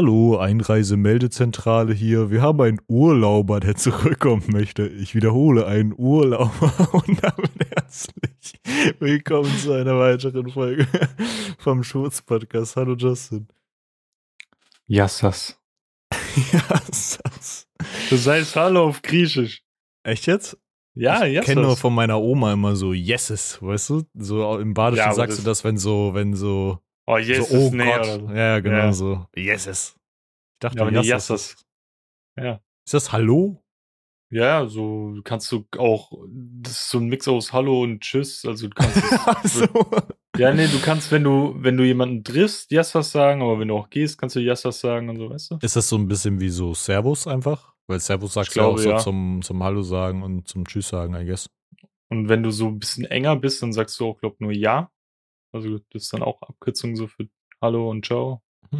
Hallo, Einreisemeldezentrale hier. Wir haben einen Urlauber, der zurückkommen möchte. Ich wiederhole, einen Urlauber und damit herzlich willkommen zu einer weiteren Folge vom Schurz-Podcast. Hallo Justin. Yassas. Yassas. Das heißt Hallo auf Griechisch. Echt jetzt? Ja, ich Yassas. kenne nur von meiner Oma immer so Yeses, weißt du? So im Badischen Ja, sagst das- du das, wenn so, wenn so, Oh, yes, so oh nee, Gott. so. Ja, ja, genau Ja. so. Yeses. Ich dachte, Ja, Yassas. Yassas. Ja. Ist das Hallo? Ja, so kannst du auch, das ist so ein Mix aus Hallo und Tschüss. Also du kannst so. ja, nee, du kannst, wenn du, wenn du jemanden triffst, Yassas sagen, aber wenn du auch gehst, kannst du Yassas sagen und so, weißt du? Ist das so ein bisschen wie so Servus einfach? Weil Servus sagst du glaube, auch so ja. zum, zum Hallo sagen und zum Tschüss sagen, I guess. Und wenn du so ein bisschen enger bist, dann sagst du auch, glaub nur Ja. Also das ist dann auch Abkürzung so für Hallo und Ciao.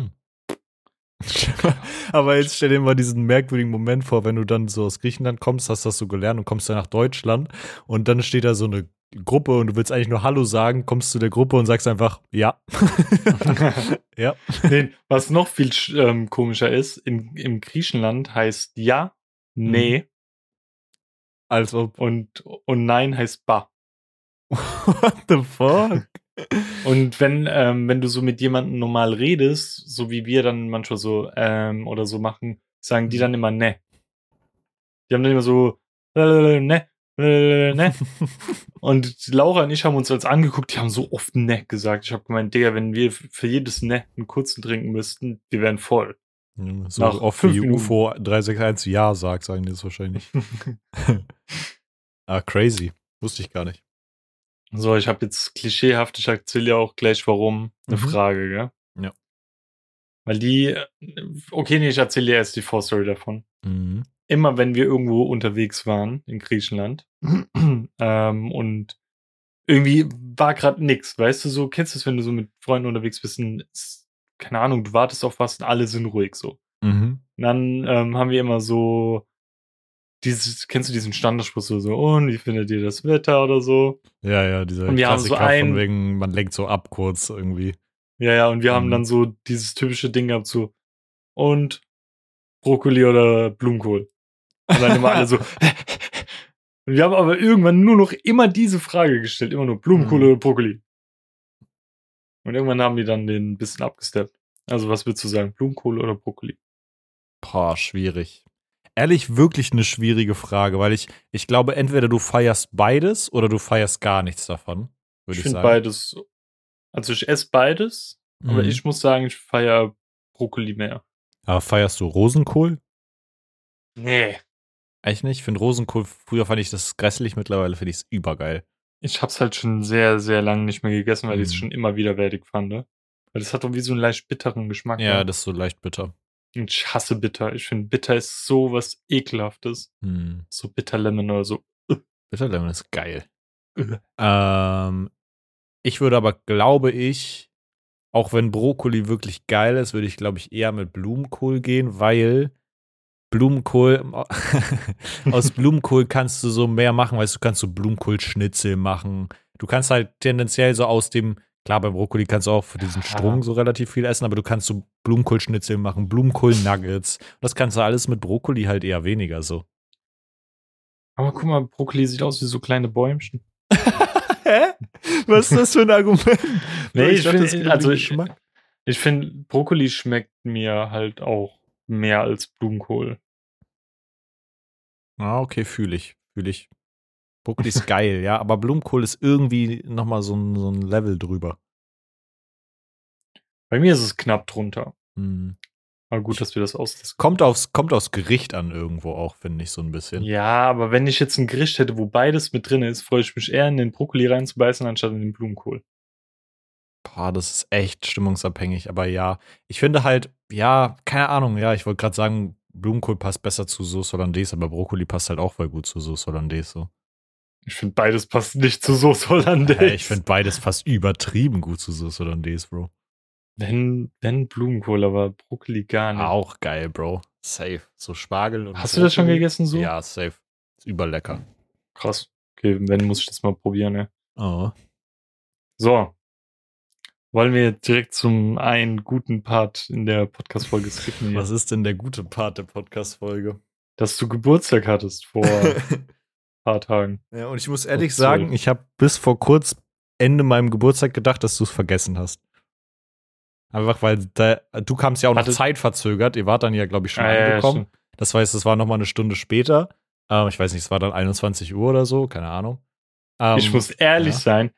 Aber jetzt stell dir mal diesen merkwürdigen Moment vor, wenn du dann so aus Griechenland kommst, hast das so gelernt und kommst dann nach Deutschland und dann steht da so eine Gruppe und du willst eigentlich nur Hallo sagen, kommst zu der Gruppe und sagst einfach Ja. ja. nee, was noch viel ähm, komischer ist, in, im Griechenland heißt ja, nee Also, und, und nein heißt ba. what the fuck? Und wenn, ähm, wenn du so mit jemandem normal redest, so wie wir dann manchmal so ähm, oder so machen, sagen die dann immer ne. Die haben dann immer so ne, ne. Und Laura und ich haben uns als angeguckt, die haben so oft ne gesagt. Ich habe gemeint, Digga, wenn wir für jedes ne einen kurzen trinken müssten, wir wären voll. So Nach oft wie Minuten. UFO 361 Ja sagt, sagen die das wahrscheinlich. ah, crazy. Wusste ich gar nicht. So, ich habe jetzt klischeehaft, ich erzähle ja auch gleich warum, eine Mhm. Frage, gell? Ja. Weil die, äh, okay, nee, ich erzähle dir erst die Vorstory davon. Mhm. Immer wenn wir irgendwo unterwegs waren in Griechenland ähm, und irgendwie war gerade nix, weißt du, so kennst du es, wenn du so mit Freunden unterwegs bist und keine Ahnung, du wartest auf was und alle sind ruhig so. Mhm. Und dann ähm, haben wir immer so dieses, kennst du diesen Standardspruch so, so, und wie findet ihr das Wetter oder so? Ja, ja, dieser Und wir haben so Klassiker ein- von wegen, man lenkt so ab kurz irgendwie. Ja, ja, und wir haben Mhm. dann so dieses typische Ding gehabt, so, und Brokkoli oder Blumenkohl. Und dann immer alle so. Und wir haben aber irgendwann nur noch immer diese Frage gestellt, immer nur Blumenkohl Mhm. oder Brokkoli. Und irgendwann haben die dann den ein bisschen abgesteppt. Also, was würdest du sagen, Blumenkohl oder Brokkoli? Boah, schwierig. Ehrlich, wirklich eine schwierige Frage, weil ich, ich glaube, entweder du feierst beides oder du feierst gar nichts davon, Ich ich, finde beides. Also, ich esse beides, aber Mhm. ich muss sagen, ich feiere Brokkoli mehr. Aber feierst du Rosenkohl? Nee. Echt nicht? Ich finde Rosenkohl, früher fand ich das grässlich, mittlerweile finde ich es übergeil. Ich hab's halt schon sehr, sehr lange nicht mehr gegessen, weil ich es Mhm. schon immer widerwärtig fand. ne? Weil das hat doch wie so einen leicht bitteren Geschmack. Ja, ne? das ist so leicht bitter. Und ich hasse bitter. Ich finde, bitter ist so was Ekelhaftes. Hm. So Bitterlemon oder so. Bitterlemon ist geil. Äh. Ähm, ich würde aber, glaube ich, auch wenn Brokkoli wirklich geil ist, würde ich, glaube ich, eher mit Blumenkohl gehen, weil Blumenkohl, aus Blumenkohl kannst du so mehr machen, weißt du, kannst so Blumenkohlschnitzel machen. Du kannst halt tendenziell so aus dem, klar, bei Brokkoli kannst du auch für diesen Strung so relativ viel essen, aber du kannst so Blumenkohlschnitzel machen, Blumenkohl-Nuggets. Das kannst du alles mit Brokkoli halt eher weniger so. Aber guck mal, Brokkoli sieht aus wie so kleine Bäumchen. Hä? Was ist das für ein Argument? Nee, ich dachte, find- es geht um also ich-. Ich finde, Brokkoli schmeckt mir halt auch mehr als Blumenkohl. Ah, okay, fühle ich. Fühle ich. Brokkoli ist geil, ja, aber Blumenkohl ist irgendwie nochmal so ein, so ein Level drüber. Bei mir ist es knapp drunter. Hm. Aber gut, dass wir das ausdiskutieren. Kommt, aufs, kommt aufs Gericht an irgendwo auch, finde ich, so ein bisschen. Ja, aber wenn ich jetzt ein Gericht hätte, wo beides mit drin ist, freue ich mich eher in den Brokkoli reinzubeißen, anstatt in den Blumenkohl. Boah, das ist echt stimmungsabhängig, aber ja. Ich finde halt, ja, keine Ahnung, ja, ich wollte gerade sagen, Blumenkohl passt besser zu Sauce Hollandaise, aber Brokkoli passt halt auch voll gut zu Sauce Hollandaise. So. Ich finde, beides passt nicht zu Soße Hollandaise. Hey, ich finde beides fast übertrieben gut zu Sauce Hollandaise, Bro. Wenn, wenn Blumenkohl, aber Brokkoli gar nicht. Auch geil, Bro. Safe. So Spargel und Hast du das schon Brokkoli. gegessen so? Ja, safe. Ist überlecker. Krass. Okay, wenn muss ich das mal probieren, ne? Oh. So. Wollen wir direkt zum einen guten Part in der Podcast-Folge skippen? hier? Was ist denn der gute Part der Podcast-Folge? Dass du Geburtstag hattest vor paar Tagen. ja, und ich muss ehrlich Und sagen, ich habe bis vor kurz Ende meinem Geburtstag gedacht, dass du es vergessen hast. Einfach weil da, du kamst ja auch noch Hatte- zeitverzögert. Ihr wart dann ja, glaube ich, schon Ah, ja, ja, angekommen. stimmt. das heißt, es war noch mal eine Stunde später. Ähm, ich weiß nicht, es war dann 21 Uhr oder so, keine Ahnung. Ähm, ich muss ehrlich ja. sein,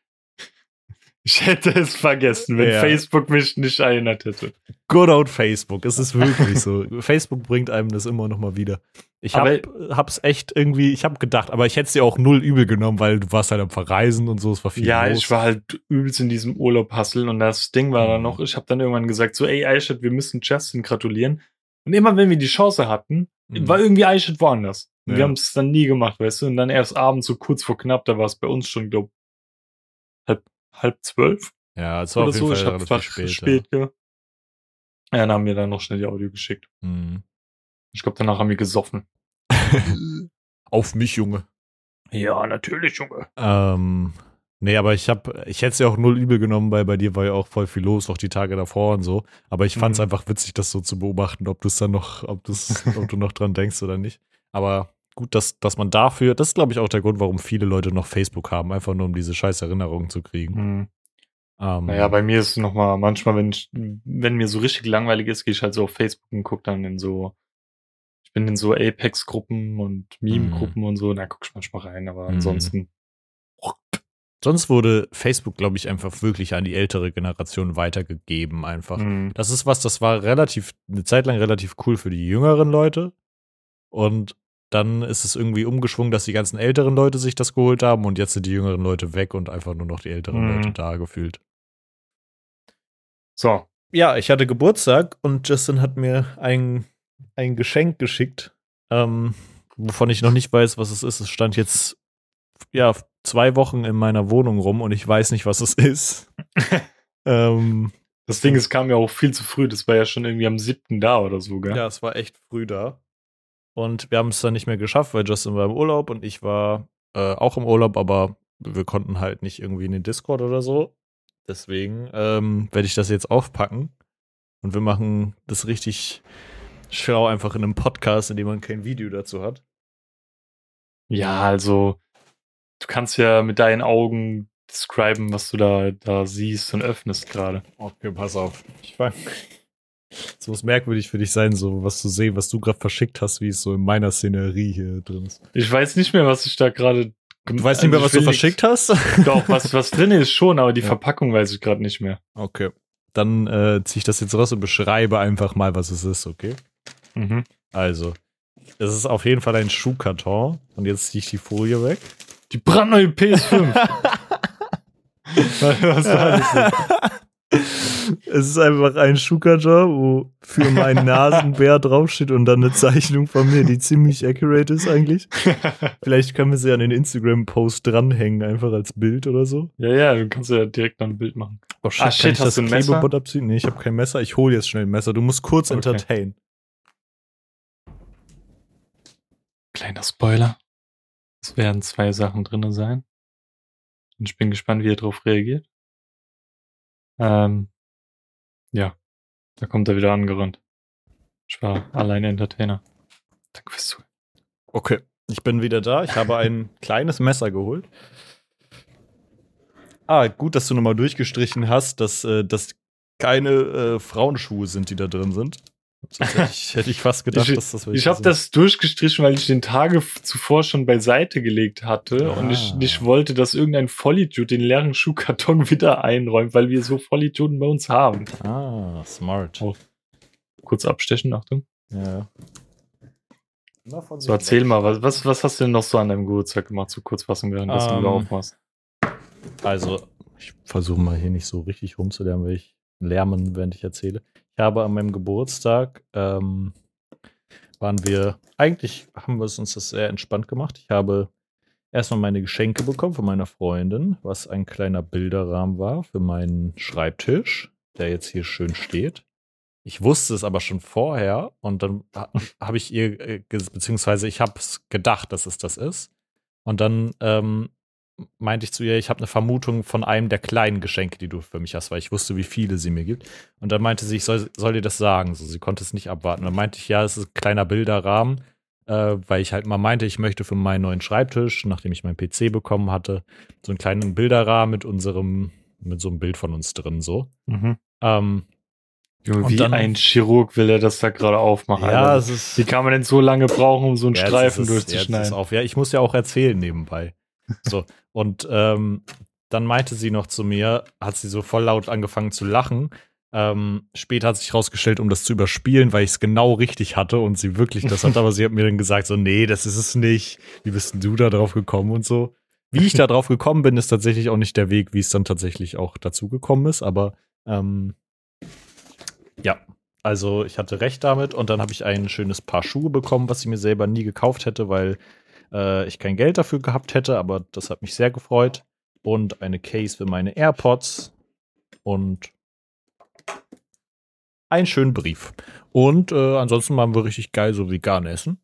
ich hätte es vergessen, wenn Ja. Facebook mich nicht erinnert hätte. Good old Facebook. Es ist wirklich so. Facebook bringt einem das immer noch mal wieder. Ich hab, hab's echt irgendwie, ich habe gedacht, aber ich hätte es dir auch null übel genommen, weil du warst halt am Verreisen und so, es war viel ja, los. ich war halt übelst in diesem Urlaub hasseln und das Ding war dann Mhm. noch, ich habe dann irgendwann gesagt, so, ey, Aishat, wir müssen Justin gratulieren. Und immer wenn wir die Chance hatten, Mhm. war irgendwie Aishat woanders. Und Ja. wir haben es dann nie gemacht, weißt du? Und dann erst abends so kurz vor knapp, da war es bei uns schon, glaub, halb, zwölf ja, es war oder auf jeden so. Fall Ich hab relativ spät. spät, ja. ja. Dann haben wir dann noch schnell die Audio geschickt. Mhm. Ich glaube, danach haben wir gesoffen. Auf mich, Junge. Ja, natürlich, Junge. Ähm, nee, aber ich habe, ich hätte es ja auch null übel genommen, weil bei dir war ja auch voll viel los, auch die Tage davor und so. Aber ich fand es Mhm. einfach witzig, das so zu beobachten, ob du es dann noch, ob du's, ob du noch dran denkst oder nicht. Aber gut, dass, dass man dafür, das ist, glaube ich, auch der Grund, warum viele Leute noch Facebook haben, einfach nur um diese scheiß Erinnerungen zu kriegen. Hm. Ähm, Naja, bei mir ist es nochmal, manchmal, wenn ich, wenn mir so richtig langweilig ist, gehe ich halt so auf Facebook und gucke dann in so, ich bin in so Apex-Gruppen und Meme-Gruppen und so, da guck ich manchmal rein, aber Mhm. ansonsten, Sonst wurde Facebook, glaube ich, einfach wirklich an die ältere Generation weitergegeben, einfach. hm, Das ist was, das war relativ, eine Zeit lang relativ cool für die jüngeren Leute. Und dann ist es irgendwie umgeschwungen, dass die ganzen älteren Leute sich das geholt haben und jetzt sind die jüngeren Leute weg und einfach nur noch die älteren Mhm. Leute da gefühlt. so, Ja, ich hatte Geburtstag und Justin hat mir ein, ein Geschenk geschickt, ähm, wovon ich noch nicht weiß, was es ist. Es stand jetzt ja zwei Wochen in meiner Wohnung rum und ich weiß nicht, was es ist. ähm, das Ding, es kam ja auch viel zu früh, das war ja schon irgendwie am siebten da oder so, gell? Ja, es war echt früh da. Und wir haben es dann nicht mehr geschafft, weil Justin war im Urlaub und ich war äh, auch im Urlaub, aber wir konnten halt nicht irgendwie in den Discord oder so. Deswegen ähm, werde ich das jetzt aufpacken. Und wir machen das richtig schlau einfach in einem Podcast, in dem man kein Video dazu hat. Ja, also, du kannst ja mit deinen Augen describen, was du da, da siehst und öffnest gerade. Okay, pass auf. Ich fang. Es muss merkwürdig für dich sein, so was zu sehen, was du gerade verschickt hast, wie es so in meiner Szenerie hier drin ist. Ich weiß nicht mehr, was ich da gerade. Du weißt nicht mehr, was du verschickt hast? Doch, was, was drin ist schon, aber die Ja. Verpackung weiß ich gerade nicht mehr. Okay. Dann äh, ziehe ich das jetzt raus und beschreibe einfach mal, was es ist, okay? Mhm. Also, es ist auf jeden Fall ein Schuhkarton. Und jetzt ziehe ich die Folie weg. Die brandneue PS5. was da alles ist. Es ist einfach ein Schuhkarton, wo für meinen Nasenbär draufsteht und dann eine Zeichnung von mir, die ziemlich accurate ist eigentlich. Vielleicht können wir sie an den Instagram-Post dranhängen, einfach als Bild oder so. ja, ja, du kannst ja direkt dann ein Bild machen. Oh Ah, shit, hast du ein Messer? Abziehen? Nee, ich habe kein Messer. Ich hole jetzt schnell ein Messer. Du musst kurz Okay. entertain. Kleiner Spoiler. Es werden zwei Sachen drin sein. Und ich bin gespannt, wie er darauf reagiert. Ähm, ja, da kommt er wieder angerannt. Ich war alleine Entertainer. Danke fürs Zuhören. Okay, ich bin wieder da. Ich habe ein kleines Messer geholt. Ah, gut, dass du nochmal durchgestrichen hast, dass äh, das keine äh, Frauenschuhe sind, die da drin sind. Ich, hätte ich fast gedacht, Ich- dass das welche Ich habe das durchgestrichen, weil ich den Tage zuvor schon beiseite gelegt hatte Ah. und ich nicht wollte, dass irgendein Vollidiot den leeren Schuhkarton wieder einräumt, weil wir so Vollidioten bei uns haben. Ah, smart. Oh. Kurz abstechen, Achtung. Ja. So, erzähl mal, was, was, was hast du denn noch so an deinem Geburtstag gemacht? So Kurzfassung, während du Ähm, wieder aufmachst. Also, ich versuche mal hier nicht so richtig rumzulärmen, weil ich lärmen, während ich erzähle. Habe an meinem Geburtstag, ähm, waren wir, eigentlich haben wir es uns das sehr entspannt gemacht. Ich habe erstmal meine Geschenke bekommen von meiner Freundin, was ein kleiner Bilderrahmen war für meinen Schreibtisch, der jetzt hier schön steht. Ich wusste es aber schon vorher und dann ha- habe ich ihr, äh, beziehungsweise ich habe es gedacht, dass es das ist. Und dann ähm, meinte ich zu ihr, ich habe eine Vermutung von einem der kleinen Geschenke, die du für mich hast, weil ich wusste, wie viele sie mir gibt. Und dann meinte sie, ich soll, soll dir das sagen. So, sie konnte es nicht abwarten. dann meinte ich, ja, es ist ein kleiner Bilderrahmen, äh, weil ich halt mal meinte, ich möchte für meinen neuen Schreibtisch, nachdem ich meinen PC bekommen hatte, so einen kleinen Bilderrahmen mit unserem, mit so einem Bild von uns drin, so. Mhm. Ähm, Junge, wie dann- ein Chirurg will er das da gerade aufmachen. ja, es ist. Wie kann man denn so lange brauchen, um so einen Ja, Streifen ist es- jetzt ist durchzuschneiden? auf. Ja, ich muss ja auch erzählen nebenbei. So, und ähm, dann meinte sie noch zu mir, hat sie so voll laut angefangen zu lachen. Ähm, später hat sich rausgestellt, um das zu überspielen, weil ich es genau richtig hatte und sie wirklich das hat, aber sie hat mir dann gesagt, so, nee, das ist es nicht. Wie bist denn du da drauf gekommen und so? Wie ich da drauf gekommen bin, ist tatsächlich auch nicht der Weg, wie es dann tatsächlich auch dazu gekommen ist, aber ähm, ja, also ich hatte recht damit und dann habe ich ein schönes Paar Schuhe bekommen, was ich mir selber nie gekauft hätte, weil äh, ich kein Geld dafür gehabt hätte, aber das hat mich sehr gefreut. Und eine Case für meine AirPods und einen schönen Brief. Und äh, ansonsten waren wir richtig geil so vegan essen.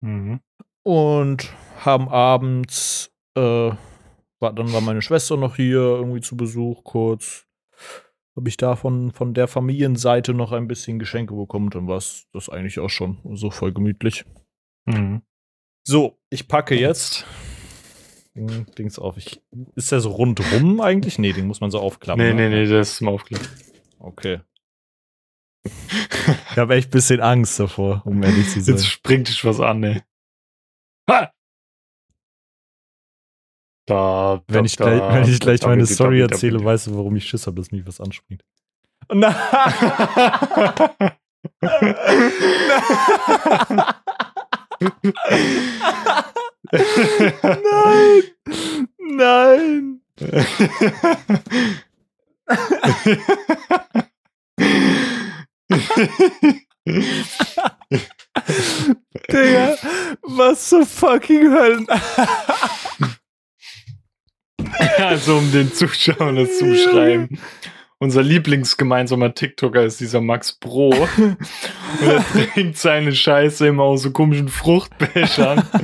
Mhm. Und haben abends, äh, war, dann war meine Schwester noch hier irgendwie zu Besuch kurz. Habe ich da von, von der Familienseite noch ein bisschen Geschenke bekommen. Dann war es das eigentlich auch schon so voll gemütlich. Mhm. So, ich packe jetzt Ding, Dings auf. Ich, ist der so rundrum eigentlich? Nee, den muss man so aufklappen. Nee, ne? nee, nee, das ist mal aufgelegt. Okay. Ich habe echt ein bisschen Angst davor, um ehrlich zu sein. Jetzt springt dich was an, ey. Ha! Da, Wenn da, ich gleich, da, wenn ich gleich meine Story erzähle, weißt du, warum ich Schiss habe, dass mich was anspringt. Nein! Nein! Nein! Digga, was zur fucking Hölle? also um den Zuschauern das zu beschreiben. Unser Lieblingsgemeinsamer TikToker ist dieser Max Bro. Und er trinkt seine Scheiße immer aus so komischen Fruchtbechern.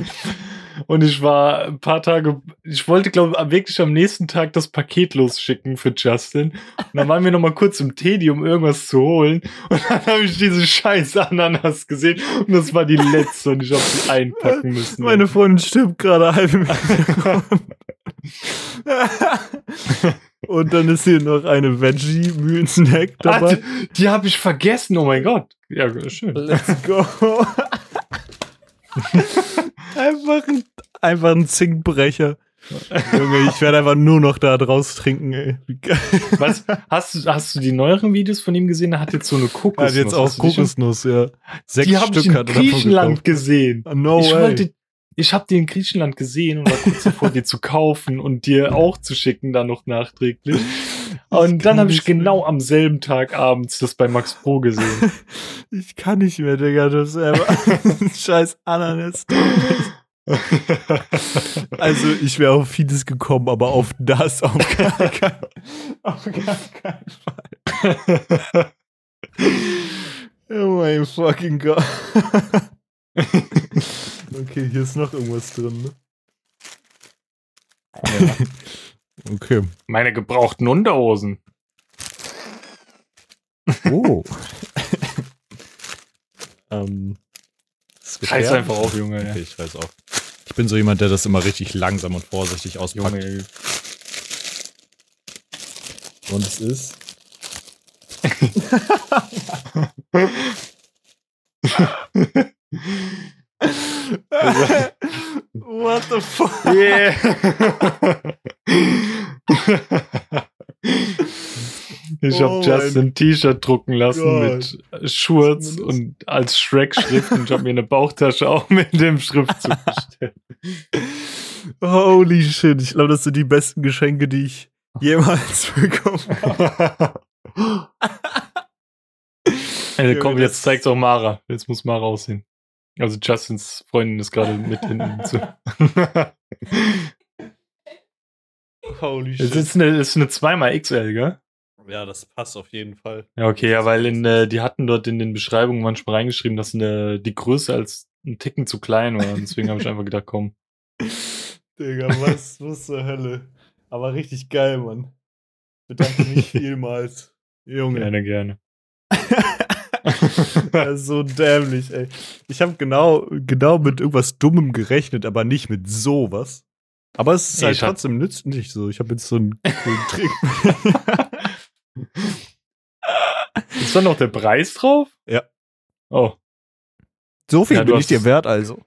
Und ich war ein paar Tage, ich wollte, glaube ich, wirklich am nächsten Tag das Paket losschicken für Justin. Und dann waren wir noch mal kurz im Teddy, um irgendwas zu holen. Und dann habe ich diese scheiß Ananas gesehen. Und das war die letzte. Und ich habe sie einpacken müssen. Meine Freundin stirbt gerade halb im. Und dann ist hier noch eine Veggie-Mühlen-Snack Ah, dabei. die die habe ich vergessen. Oh mein Gott. Ja, schön. Let's go. einfach, ein, einfach ein Zinkbrecher. Junge, ich werde einfach nur noch da draus trinken, ey. Wie geil. Was, hast, du, hast du die neueren Videos von ihm gesehen? Er hat jetzt so eine Er Kokosnuss. hat jetzt auch Kokosnuss, ja. Sechs Die habe Stück ich in hat er Griechenland gesehen. No ich way. wollte, ich habe die in Griechenland gesehen und war kurz davor, die zu kaufen und dir auch zu schicken, dann noch nachträglich. Und dann habe ich mehr. genau am selben Tag abends das bei Max Pro gesehen. Ich kann nicht mehr, Digga. Das ist einfach ein scheiß Ananas. Also, ich wäre auf vieles gekommen, aber auf das auf gar, kein, auf gar keinen Fall. Oh mein fucking Gott. Okay, hier ist noch irgendwas drin, ne? ja. Okay. Meine gebrauchten Unterhosen. Oh. ähm. Scheiß einfach auf, Junge. Okay, ich weiß auch. Ich bin so jemand, der das immer richtig langsam und vorsichtig auspackt. Junge. Und es ist. What the fuck? Yeah. Ich Oh habe Justin ein T-Shirt drucken lassen Gott. mit Schurz und als Shrek-Schrift und ich habe mir eine Bauchtasche auch mit dem Schriftzug bestellt. Holy shit, ich glaube, das sind die besten Geschenke, die ich jemals bekommen habe. Ey, komm, jetzt zeig's auch Mara. Jetzt muss Mara aussehen. Also Justins Freundin ist gerade mit hinten zu. Holy Es ist eine, ist eine 2 XL, gell? Ja, das passt auf jeden Fall. Ja, okay, ja, weil in, äh, die hatten dort in den Beschreibungen manchmal reingeschrieben, dass eine, die Größe als ein Ticken zu klein war. Deswegen habe ich einfach gedacht, komm. Digga, was, was zur Hölle. Aber richtig geil, Mann. Bedanke mich vielmals. Junge. Gerne, gerne. so dämlich, ey. Ich habe genau, genau mit irgendwas Dummem gerechnet, aber nicht mit sowas. Aber es ist Nee, halt trotzdem nützlich so. Ich habe jetzt so einen coolen Trick. Ist da noch der Preis drauf? Ja. Oh. so viel Ja, bin ich dir wert, also.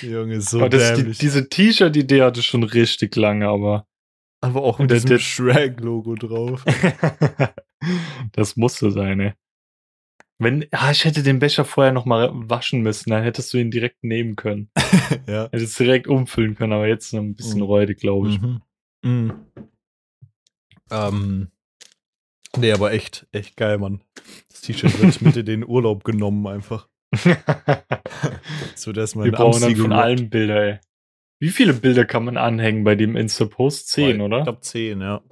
Junge, so aber das, die, diese T-Shirt-Idee hatte schon richtig lange, aber aber auch mit diesem der- Shrek-Logo drauf. das musste sein, ey. Wenn, ah, ich hätte den Becher vorher noch mal waschen müssen, dann hättest du ihn direkt nehmen können. ja. Hättest direkt umfüllen können, aber jetzt noch ein bisschen Mhm. räudig, glaube ich. Mhm. Mhm. Ähm, nee, aber echt, echt geil, Mann. Das T-Shirt wird mit in den Urlaub genommen einfach. So, dass man Wir brauchen dann von allen Bilder, ey. Wie viele Bilder kann man anhängen bei dem Insta-Post? Zehn, oder? Ich glaube zehn, ja.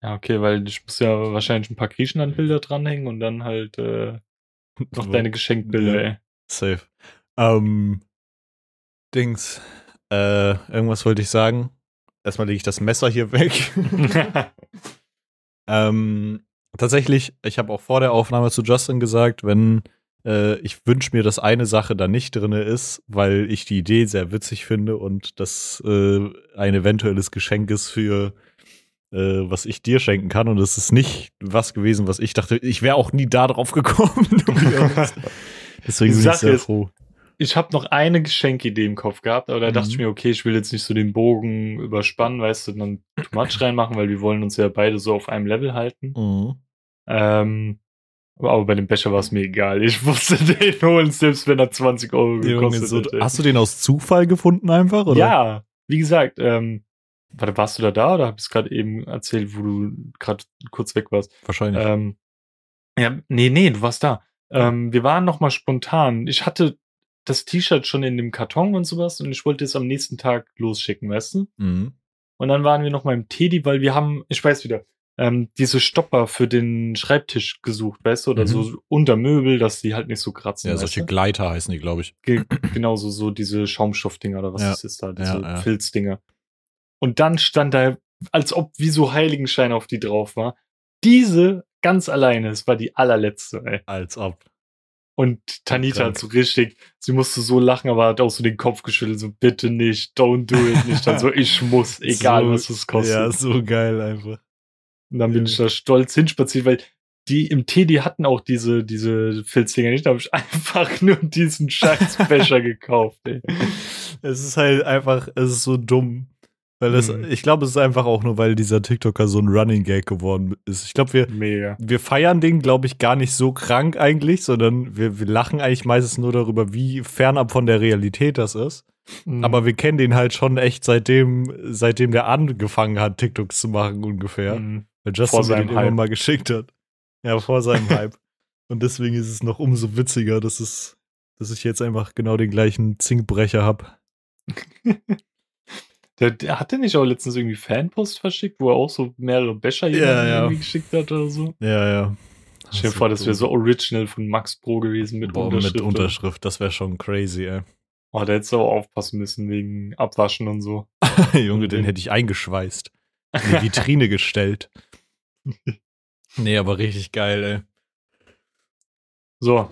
Ja, okay, weil ich muss ja wahrscheinlich ein paar Griechenland-Bilder dranhängen und dann halt äh, noch deine Geschenkbilder, Ja. Safe. Ähm, Dings. Äh, irgendwas wollte ich sagen. Erstmal lege ich das Messer hier weg. ey. Ähm, tatsächlich, ich habe auch vor der Aufnahme zu Justin gesagt, wenn äh, ich wünsche mir, dass eine Sache da nicht drin ist, weil ich die Idee sehr witzig finde und das äh, ein eventuelles Geschenk ist für äh, was ich dir schenken kann und es ist nicht was gewesen, was ich dachte, ich wäre auch nie da drauf gekommen. Deswegen bin ich sehr ist- froh. ich habe noch eine Geschenkidee im Kopf gehabt, aber da dachte Mhm. ich mir, okay, ich will jetzt nicht so den Bogen überspannen, weißt du, dann too much reinmachen, weil wir wollen uns ja beide so auf einem Level halten. Mhm. Ähm, aber, bei dem Becher war es mir egal. Ich musste den holen, selbst wenn er 20 Euro Junge, gekostet so, hätte. hast du den aus Zufall gefunden einfach? Oder? Ja, wie gesagt, ähm, warte, warst du da da oder hab ich es gerade eben erzählt, wo du gerade kurz weg warst? Wahrscheinlich. Ähm, ja, nee, nee, du warst da. Ähm, wir waren noch mal spontan. Ich hatte das T-Shirt schon in dem Karton und sowas und ich wollte es am nächsten Tag losschicken, weißt du? mhm. Und dann waren wir noch mal im Teddy, weil wir haben, ich weiß wieder, ähm, diese Stopper für den Schreibtisch gesucht, weißt du, oder Mhm. so unter Möbel, dass die halt nicht so kratzen. Ja, solche? Gleiter heißen die, glaube ich. Ge genauso so diese Schaumstoffdinger oder was Ja. das ist da, diese Ja, ja. Filzdinger. Und dann stand da, als ob wie so Heiligenschein auf die drauf war. Diese ganz alleine, es war die allerletzte, ey. Als ob. Und Tanita hat so richtig, sie musste so lachen, aber hat auch so den Kopf geschüttelt, so bitte nicht, don't do it nicht. Dann so, ich muss, egal So- was es kostet. Ja, so geil einfach. Und dann bin ich da stolz hinspaziert, weil die im Teddy hatten auch diese, diese Filzdinger nicht. Da habe ich einfach nur diesen scheiß Becher gekauft, ey. Es ist halt einfach, es ist so dumm. Weil das, Mhm. ich glaube, es ist einfach auch nur, weil dieser TikToker so ein Running Gag geworden ist. Ich glaube, wir, Mega. wir feiern den, glaube ich, gar nicht so krank eigentlich, sondern wir, wir lachen eigentlich meistens nur darüber, wie fernab von der Realität das ist. Mhm. Aber wir kennen den halt schon echt seitdem, seitem der angefangen hat, TikToks zu machen ungefähr. Mhm. Weil Justin mir den immer Hype. mal geschickt hat. Ja, vor seinem Hype. Und deswegen ist es noch umso witziger, dass es, dass ich jetzt einfach genau den gleichen Zinkbrecher habe. Der, der hat der nicht auch letztens irgendwie Fanpost verschickt, wo er auch so mehrere Becher Ja, ja. irgendwie geschickt hat oder so? Ja, ja. Stell dir vor, das wäre so original von Max Pro gewesen mit Boah, Unterschrift. mit Unterschrift, das wäre schon crazy, ey. Oh, da hättest du auch aufpassen müssen wegen Abwaschen und so. Junge, den hätte ich eingeschweißt. In die Vitrine gestellt. Nee, aber richtig geil, ey. So.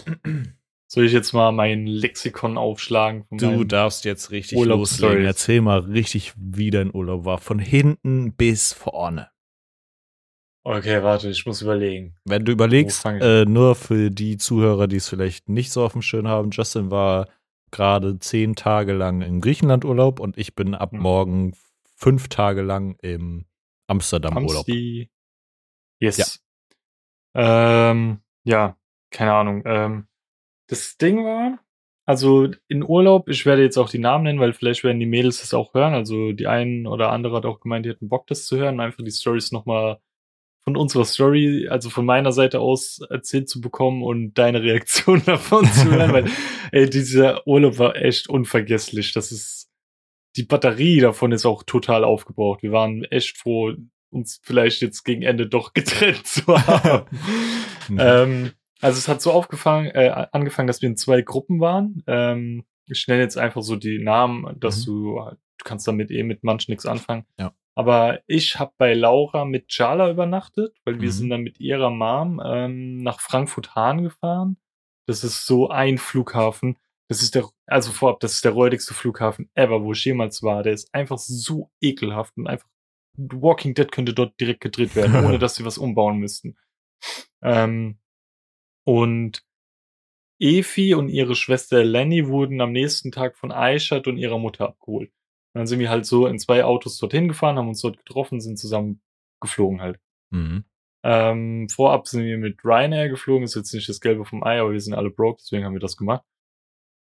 Soll ich jetzt mal mein Lexikon aufschlagen? Du darfst jetzt richtig loslegen. Erzähl mal richtig, wie dein Urlaub war. Von hinten bis vorne. Okay, warte, ich muss überlegen. Wenn du überlegst, äh, nur für die Zuhörer, die es vielleicht nicht so auf dem Schirm haben, Justin war gerade zehn Tage lang im Griechenland-Urlaub und ich bin ab Hm. morgen fünf Tage lang im Amsterdam-Urlaub. Amsti. Yes. Ja. Ähm, ja, keine Ahnung. Ähm, das Ding war, also in Urlaub, ich werde jetzt auch die Namen nennen, weil vielleicht werden die Mädels das auch hören. Also die einen oder andere hat auch gemeint, die hätten Bock, das zu hören, einfach die Stories nochmal von unserer Story, also von meiner Seite aus erzählt zu bekommen und deine Reaktion davon zu hören, weil ey, dieser Urlaub war echt unvergesslich. Das ist, die Batterie davon ist auch total aufgebraucht. Wir waren echt froh, uns vielleicht jetzt gegen Ende doch getrennt zu haben. Ähm, also es hat so aufgefangen, äh, angefangen, dass wir in zwei Gruppen waren. Ähm, ich nenne jetzt einfach so die Namen, dass Mhm. du, du kannst damit eh mit manchen nichts anfangen. Ja. Aber ich habe bei Laura mit Jala übernachtet, weil wir Mhm. sind dann mit ihrer Mom ähm, nach Frankfurt-Hahn gefahren. Das ist so ein Flughafen. Das ist der, also vorab, das ist der räudigste Flughafen ever, wo ich jemals war. Der ist einfach so ekelhaft und einfach Walking Dead könnte dort direkt gedreht werden, ohne dass sie was umbauen müssten. Ähm, und Efi und ihre Schwester Lenny wurden am nächsten Tag von Aishat und ihrer Mutter abgeholt. Und dann sind wir halt so in zwei Autos dorthin gefahren, haben uns dort getroffen, sind zusammen geflogen halt. Mhm. Ähm, vorab sind wir mit Ryanair geflogen, ist jetzt nicht das Gelbe vom Ei, aber wir sind alle broke, deswegen haben wir das gemacht.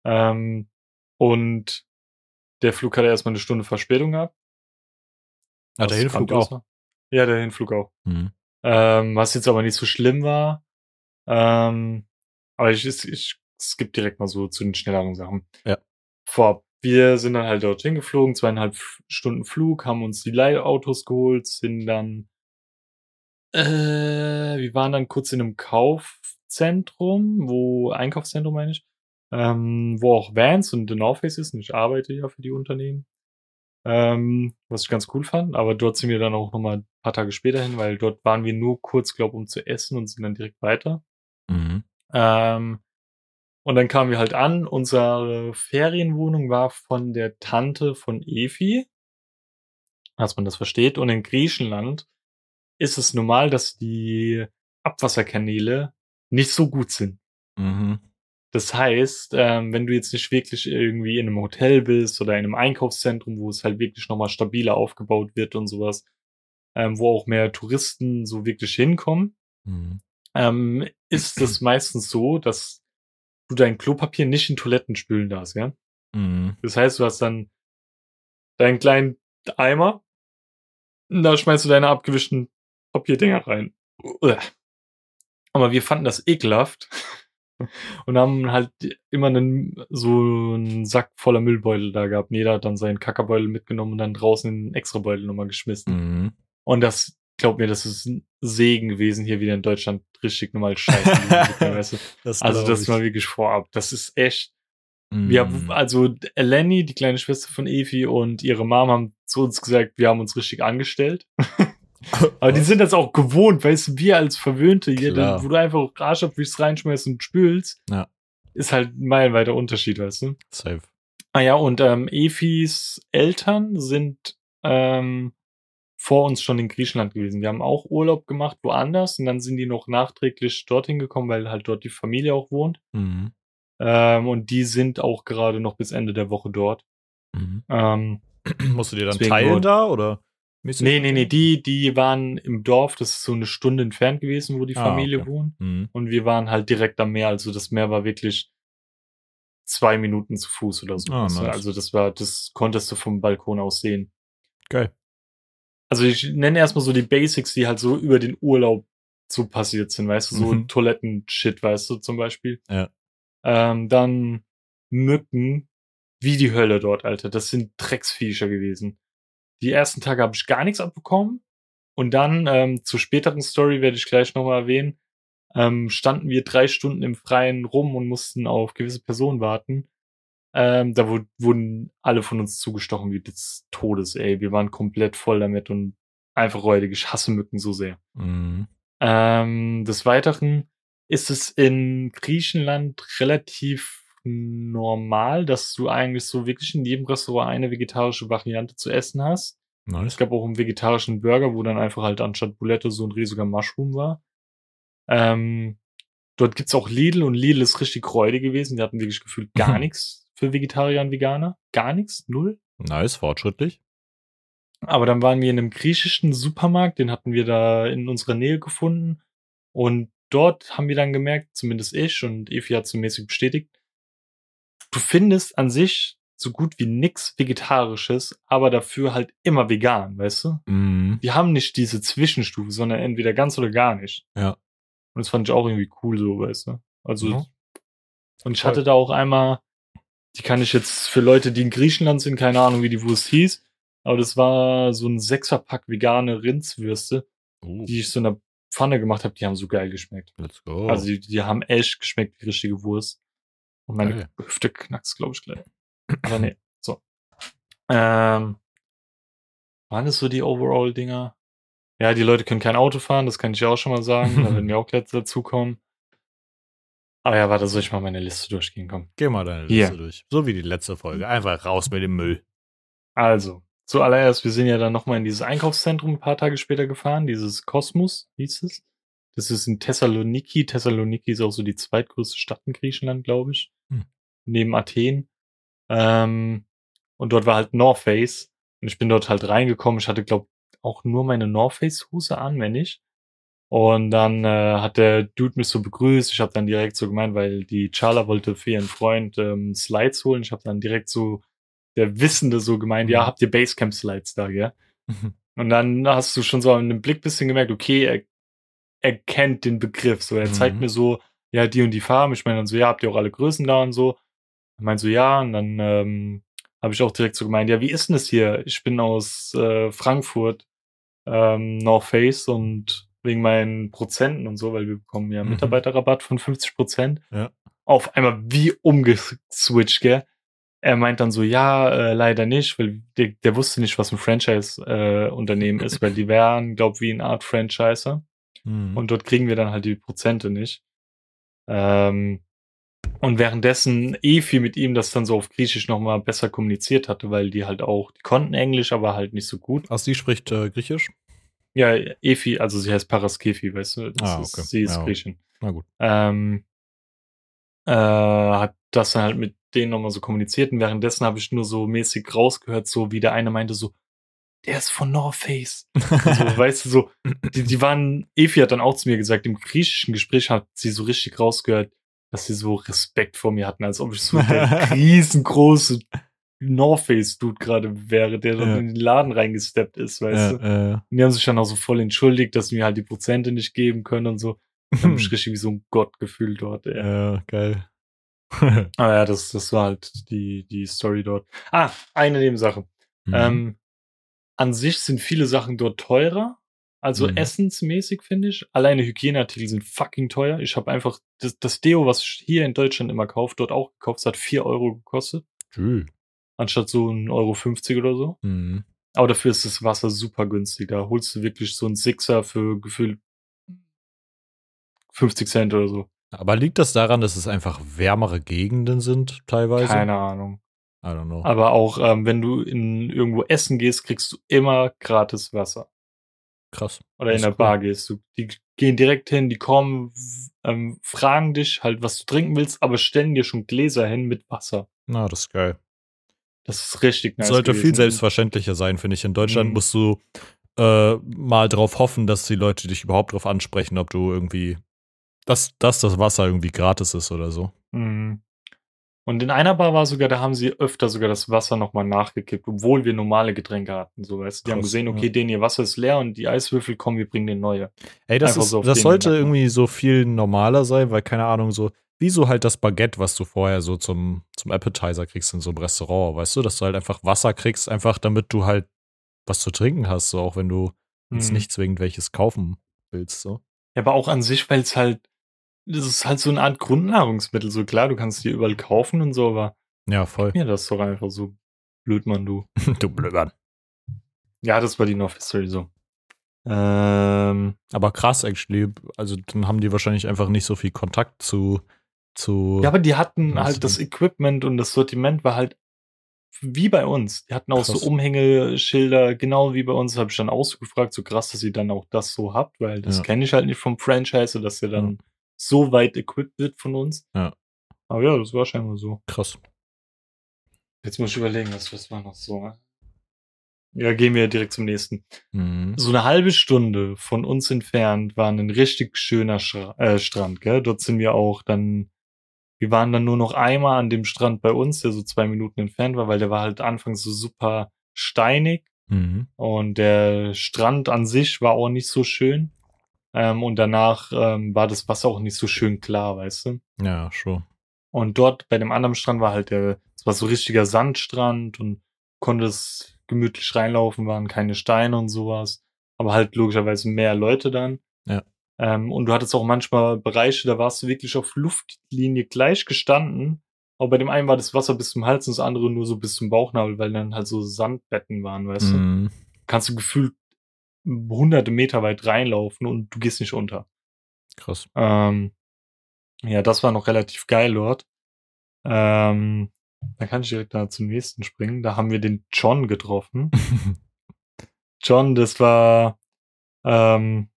Ähm, und der Flug hatte erstmal eine Stunde Verspätung gehabt. Ah, der Hinflug auch. Ja, der Hinflug auch. Mhm. Ähm, was jetzt aber nicht so schlimm war. Ähm, aber ich, ich, ich skippe direkt mal so zu den schnelleren Sachen. Ja. Vorab, wir sind dann halt dorthin geflogen, zweieinhalb Stunden Flug, haben uns die Leihautos geholt, sind dann, äh, wir waren dann kurz in einem Kaufzentrum, wo, Einkaufszentrum meine ich, ähm, wo auch Vans und The North Face ist und ich arbeite ja für die Unternehmen. Ähm, was ich ganz cool fand, aber dort sind wir dann auch nochmal ein paar Tage später hin, weil dort waren wir nur kurz, glaube um zu essen und sind dann direkt weiter. Mhm. Ähm, und dann kamen wir halt an. Unsere Ferienwohnung war von der Tante von Efi, dass man das versteht. Und in Griechenland ist es normal, dass die Abwasserkanäle nicht so gut sind. Mhm. Das heißt, ähm, wenn du jetzt nicht wirklich irgendwie in einem Hotel bist oder in einem Einkaufszentrum, wo es halt wirklich nochmal stabiler aufgebaut wird und sowas, ähm, wo auch mehr Touristen so wirklich hinkommen, Mhm. ähm, ist es meistens so, dass du dein Klopapier nicht in Toiletten spülen darfst, ja? Mhm. Das heißt, du hast dann deinen kleinen Eimer, und da schmeißt du deine abgewischten Papierdinger rein. Aber wir fanden das ekelhaft und haben halt immer einen, so einen Sack voller Müllbeutel da gehabt. Und Jeder hat dann seinen Kackerbeutel mitgenommen und dann draußen in einen extra Beutel nochmal geschmissen. Mhm. Und das, glaub mir, das ist ein Segen gewesen, hier wieder in Deutschland richtig normal Scheiße. Das Also das ich. war wirklich vorab. Das ist echt. Mhm. Wir haben, also Eleni, die kleine Schwester von Evi und ihre Mom haben zu uns gesagt, wir haben uns richtig angestellt. Aber die sind das auch gewohnt, weißt du, wir als Verwöhnte, hier, Klar. wo du einfach Arschabwischst reinschmeißt und spülst, Ja. ist halt ein meilenweiter Unterschied, weißt du. Safe. Ah ja, und ähm, Efis Eltern sind ähm, vor uns schon in Griechenland gewesen. Wir haben auch Urlaub gemacht woanders und dann sind die noch nachträglich dorthin gekommen, weil halt dort die Familie auch wohnt. Mhm. Ähm, und die sind auch gerade noch bis Ende der Woche dort. Mhm. Ähm, Musst du dir dann teilen da oder? Mäßig? nee, nee, nee, die, die waren im Dorf, das ist so eine Stunde entfernt gewesen, wo die Ah, Familie okay. wohnt. Mhm. Und wir waren halt direkt am Meer, also das Meer war wirklich zwei Minuten zu Fuß oder so. Ah, nice. Also das war, das konntest du vom Balkon aus sehen. Geil. Also ich nenne erstmal so die Basics, die halt so über den Urlaub so passiert sind, weißt du, so Mhm. Toiletten-Shit, weißt du, zum Beispiel. Ja. Ähm, dann Mücken, wie die Hölle dort, Alter. Das sind Drecksviecher gewesen. Die ersten Tage habe ich gar nichts abbekommen. Und dann, ähm, zur späteren Story werde ich gleich nochmal erwähnen, ähm, standen wir drei Stunden im Freien rum und mussten auf gewisse Personen warten. Ähm, da wu- wurden alle von uns zugestochen wie des Todes, ey. Wir waren komplett voll damit und einfach räudig. Ich hasse Mücken so sehr. Mhm. Ähm, des Weiteren ist es in Griechenland relativ normal, dass du eigentlich so wirklich in jedem Restaurant eine vegetarische Variante zu essen hast. Es Nice. gab auch einen vegetarischen Burger, wo dann einfach halt anstatt Bulette so ein riesiger Mushroom war. Ähm, dort gibt's auch Lidl und Lidl ist richtig räudig gewesen. Die hatten wirklich gefühlt gar nichts für Vegetarier und Veganer. Gar nichts, null. Nice, fortschrittlich. Aber dann waren wir in einem griechischen Supermarkt, den hatten wir da in unserer Nähe gefunden. Und dort haben wir dann gemerkt, zumindest ich und Evi hat so mäßig bestätigt, du findest an sich so gut wie nix Vegetarisches, aber dafür halt immer vegan, weißt du? Mhm. Die haben nicht diese Zwischenstufe, sondern entweder ganz oder gar nicht. Ja. Und das fand ich auch irgendwie cool so, weißt du? Also, Ja. und ich hatte da auch einmal, die kann ich jetzt für Leute, die in Griechenland sind, keine Ahnung, wie die Wurst hieß, aber das war so ein Sechserpack vegane Rindswürste, Uh, die ich so in der Pfanne gemacht habe, die haben so geil geschmeckt. let's go. Also die, die haben echt geschmeckt wie richtige Wurst. Und meine Geil. Hüfte knackst, glaube ich, gleich. Aber nee, so. Ähm, waren das so die Overall-Dinger? Ja, die Leute können kein Auto fahren, das kann ich auch schon mal sagen. da werden wir auch gleich dazukommen. Aber ja, warte, soll ich mal meine Liste durchgehen? Komm. Geh mal deine. Liste durch. So wie die letzte Folge. Einfach raus mit dem Müll. Also, zuallererst, wir sind ja dann nochmal in dieses Einkaufszentrum ein paar Tage später gefahren, dieses Kosmos hieß es. Das ist in Thessaloniki. Thessaloniki ist auch so die zweitgrößte Stadt in Griechenland, glaube ich. Neben Athen. Ähm, und dort war halt North Face. Und ich bin dort halt reingekommen. Ich hatte, glaube auch nur meine North Face Hose an, wenn nicht. Und dann äh, hat der Dude mich so begrüßt. Ich habe dann direkt so gemeint, weil die Charla wollte für ihren Freund ähm, Slides holen. Ich habe dann direkt so der Wissende so gemeint, ja, Mhm. habt ihr Basecamp Slides da, gell? Und dann hast du schon so an dem Blick bisschen gemerkt, okay, er, er kennt den Begriff. So, er zeigt Mhm. mir so, ja, die und die Farben. Ich meine dann so, ja, habt ihr auch alle Größen da und so? Er meint so, ja, und dann ähm, habe ich auch direkt so gemeint, ja, wie ist denn das hier? Ich bin aus äh, Frankfurt, ähm, North Face und wegen meinen Prozenten und so, weil wir bekommen ja Mhm. Mitarbeiterrabatt von 50 Prozent. Ja. Auf einmal wie umgeswitcht, gell? Er meint dann so, ja, äh, leider nicht, weil der, der wusste nicht, was ein Franchise-Unternehmen äh, Unternehmen ist, weil die wären, glaub wie eine Art Franchiser. Mhm. Und dort kriegen wir dann halt die Prozente nicht. Ähm, und währenddessen Efi mit ihm das dann so auf Griechisch nochmal besser kommuniziert hatte, weil die halt auch, die konnten Englisch, aber halt nicht so gut. Ach, sie spricht äh, Griechisch? Ja, Efi, also sie heißt Paraskefi, weißt du? Das Ah, ist, okay. sie ist Ja. Griechin. Na gut. Ähm, äh, hat das dann halt mit denen nochmal so kommuniziert und währenddessen habe ich nur so mäßig rausgehört, so wie der eine meinte so, der ist von North Face. so, weißt du, so, die, die waren, Efi hat dann auch zu mir gesagt, im griechischen Gespräch hat sie so richtig rausgehört, dass sie so Respekt vor mir hatten, als ob ich so der riesengroße North Face Dude gerade wäre, der dann Ja. in den Laden reingesteppt ist, weißt du. äh, Und die haben sich dann auch so voll entschuldigt, dass sie mir halt die Prozente nicht geben können und so. Ich habe mich richtig wie so ein Gott gefühlt dort. Ey. ja, geil. Aber ja, das, das war halt die, die Story dort. Ah, eine Nebensache. Mhm. Ähm, an sich sind viele Sachen dort teurer. Also Mhm. essensmäßig, finde ich. Alleine Hygieneartikel sind fucking teuer. Ich habe einfach das, das Deo, was ich hier in Deutschland immer kaufe, dort auch gekauft. Es hat 4 Euro gekostet. Tschüss. Anstatt so ein Euro 50 oder so. Mhm. Aber dafür ist das Wasser super günstig. Da holst du wirklich so einen Sixer für gefühlt 50 Cent oder so. Aber liegt das daran, dass es einfach wärmere Gegenden sind, teilweise? Keine Ahnung. I don't know. Aber auch, ähm, wenn du in irgendwo essen gehst, kriegst du immer gratis Wasser. Krass. Oder in der cool. Bar gehst du. Die gehen direkt hin, die kommen, ähm, fragen dich halt, was du trinken willst, aber stellen dir schon Gläser hin mit Wasser. Na, das ist geil. Das ist richtig nice. Sollte viel gewesen. selbstverständlicher sein, finde ich. In Deutschland Mhm. musst du äh, mal drauf hoffen, dass die Leute dich überhaupt drauf ansprechen, ob du irgendwie, dass, dass das Wasser irgendwie gratis ist oder so. Mhm. Und in einer Bar war sogar, da haben sie öfter sogar das Wasser nochmal nachgekippt, obwohl wir normale Getränke hatten. So, weißt du? Die haben Krass, gesehen, okay, ja. den ihr Wasser ist leer und die Eiswürfel kommen, wir bringen den neue. Ey, das, ist, so das sollte irgendwie so viel normaler sein, weil keine Ahnung, so, wie so halt das Baguette, was du vorher so zum, zum Appetizer kriegst in so einem Restaurant, weißt du, dass du halt einfach Wasser kriegst, einfach damit du halt was zu trinken hast, so auch wenn du jetzt Mhm. nicht zwingend welches kaufen willst, so. Ja, aber auch an sich, weil es halt, das ist halt so eine Art Grundnahrungsmittel. So klar, du kannst die überall kaufen und so, aber Ja, voll. mir das doch einfach so blöd, Mann, du. du Blödmann. Ja, das war die North History so. Ähm, Aber krass, actually. Also dann haben die wahrscheinlich einfach nicht so viel Kontakt zu. zu ja, aber die hatten halt das? Equipment und das Sortiment war halt wie bei uns. Die hatten auch Krass. so Umhängeschilder, genau wie bei uns. Habe ich dann auch so gefragt, so krass, dass ihr dann auch das so habt, weil das Ja. kenne ich halt nicht vom Franchise, dass der dann so weit equipped wird von uns. Ja. Aber ja, das war scheinbar so. krass. Jetzt muss ich überlegen, was, was war noch so. ne? Ja, gehen wir direkt zum nächsten. Mhm. So eine halbe Stunde von uns entfernt war ein richtig schöner Schra äh, Strand, gell? Dort sind wir auch dann, wir waren dann nur noch einmal an dem Strand bei uns, der so zwei Minuten entfernt war, weil der war halt anfangs so super steinig Mhm. und der Strand an sich war auch nicht so schön. Ähm, und danach ähm, war das Wasser auch nicht so schön klar, weißt du? Ja, schon. Und dort bei dem anderen Strand war halt der, es war so richtiger Sandstrand und konntest gemütlich reinlaufen, waren keine Steine und sowas. Aber halt logischerweise mehr Leute dann. Ja. Ähm, und du hattest auch manchmal Bereiche, da warst du wirklich auf Luftlinie gleich gestanden Aber bei dem einen war das Wasser bis zum Hals und das andere nur so bis zum Bauchnabel, weil dann halt so Sandbetten waren, weißt du? Mhm. Kannst du gefühlt hunderte Meter weit reinlaufen und du gehst nicht unter. Krass. Ähm, ja, das war noch relativ geil dort. Ähm, dann kann ich direkt da zum nächsten springen. Da haben wir den John getroffen. John, das war, ähm,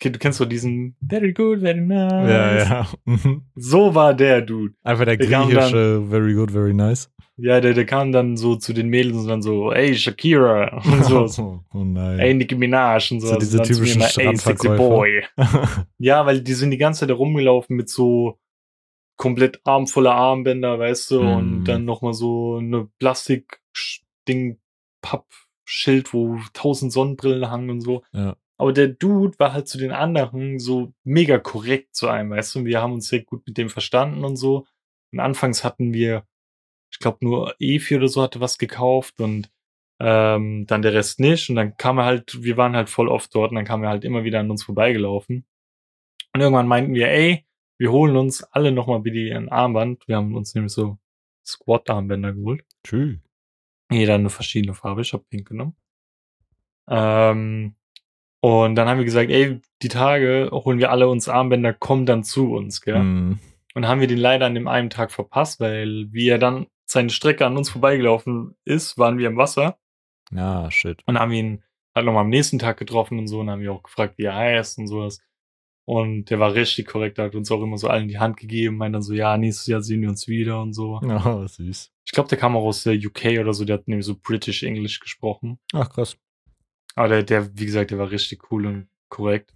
du kennst so diesen very good, very nice. ja, ja. Mhm. So war der Dude. Einfach der griechische Very good, very nice. Ja, der, der kam dann so zu den Mädels und dann so, ey, Shakira und so. oh nein. Ey, Nicki Minaj und so. So diese Und dann typischen immer, ey, sexy boy. Ja, weil die sind die ganze Zeit rumgelaufen mit so komplett armvoller Armbänder, weißt du, Mm. und dann nochmal so eine Plastik-Ding, Pappschild, wo tausend Sonnenbrillen hangen und so. Ja. Aber der Dude war halt zu den anderen so mega korrekt zu einem, weißt du, wir haben uns sehr gut mit dem verstanden und so. Und anfangs hatten wir, ich glaube, nur Efi oder so hatte was gekauft und ähm, dann der Rest nicht. Und dann kam er halt, wir waren halt voll oft dort und dann kam er halt immer wieder an uns vorbeigelaufen. Und irgendwann meinten wir, ey, wir holen uns alle nochmal wieder ein Armband. Wir haben uns nämlich so Squat-Armbänder geholt. Tschüss. Jeder eine verschiedene Farbe. Ich habe pink genommen. Ähm, und dann haben wir gesagt, ey, die Tage holen wir alle uns Armbänder, komm dann zu uns, gell? Mhm. Und haben wir den leider an dem einen Tag verpasst, weil wie er dann seine Strecke an uns vorbeigelaufen ist, waren wir im Wasser. Ja, shit. Und haben ihn halt nochmal am nächsten Tag getroffen und so und haben wir auch gefragt, wie er heißt und sowas. Und der war richtig korrekt, hat uns auch immer so allen die Hand gegeben, meint dann so, ja, nächstes Jahr sehen wir uns wieder und so. Oh, süß. Ich glaube, der kam auch aus der UK oder so, der hat nämlich so British English gesprochen. Ach, krass. Aber der, der, wie gesagt, der war richtig cool und korrekt.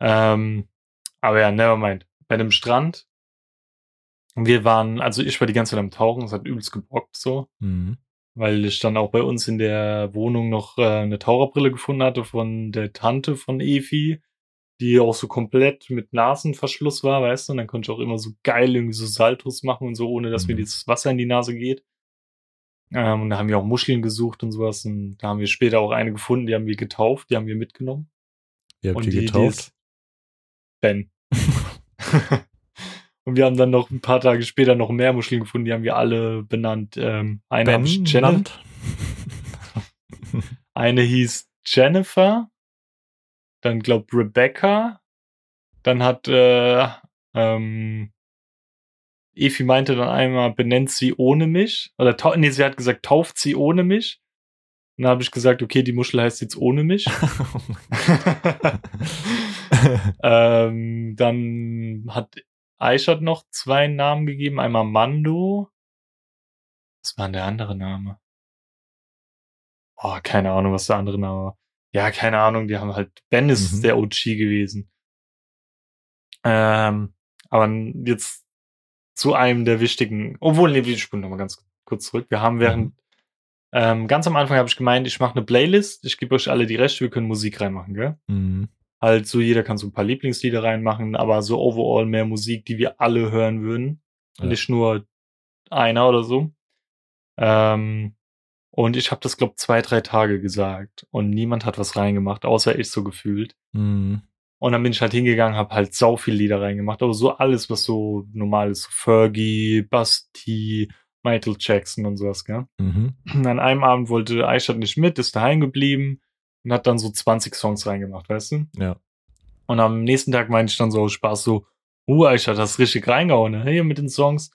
Ähm, aber ja, nevermind. Bei dem Strand, wir waren, also ich war die ganze Zeit am Tauchen, es hat übelst gebockt so, Mhm. weil ich dann auch bei uns in der Wohnung noch äh, eine Taucherbrille gefunden hatte von der Tante von Efi, die auch so komplett mit Nasenverschluss war, weißt du, und dann konnte ich auch immer so geil irgendwie so Saltos machen und so, ohne dass mir Mhm. das Wasser in die Nase geht. Ähm, und da haben wir auch Muscheln gesucht und sowas. Und da haben wir später auch eine gefunden, die haben wir getauft, die haben wir mitgenommen. Ihr habt und die die, die getauft. ist Ben. und wir haben dann noch ein paar Tage später noch mehr Muscheln gefunden, die haben wir alle benannt. Ähm, eine, hab ich Jenna- Nannt? eine hieß Jennifer, dann glaub Rebecca, dann hat äh, ähm, Efi meinte dann einmal, benennt sie ohne mich. Oder nee, sie hat gesagt, tauft sie ohne mich. Und dann habe ich gesagt, okay, die Muschel heißt jetzt ohne mich. ähm, dann hat Aishat noch zwei Namen gegeben. Einmal Mando. Was war denn der andere Name? Oh, keine Ahnung, was der andere Name war. Ja, keine Ahnung, die haben halt, Ben ist Mhm. der OG gewesen. Ähm, aber jetzt zu einem der wichtigen, obwohl, nee, wir spulen nochmal ganz kurz zurück. Wir haben während, ähm, ganz am Anfang habe ich gemeint, ich mache eine Playlist, ich gebe euch alle die Rechte, wir können Musik reinmachen, gell? Mhm. Halt so, jeder kann so ein paar Lieblingslieder reinmachen, aber so overall mehr Musik, die wir alle hören würden. Ja. nicht nur einer oder so. Ähm, und ich habe das, glaub, zwei, drei Tage gesagt. Und niemand hat was reingemacht, außer ich so gefühlt. Mhm. Und dann bin ich halt hingegangen, habe halt sau viel Lieder reingemacht, aber so alles, was so normal ist. So Fergie, Basti, Michael Jackson und sowas, gell? Mhm. Und an einem Abend wollte Aishat nicht mit, ist daheim geblieben und hat dann so 20 Songs reingemacht, weißt du? Ja. Und am nächsten Tag meinte ich dann so aus Spaß so, uh, Aishat, hast richtig reingehauen, ne? Hier mit den Songs.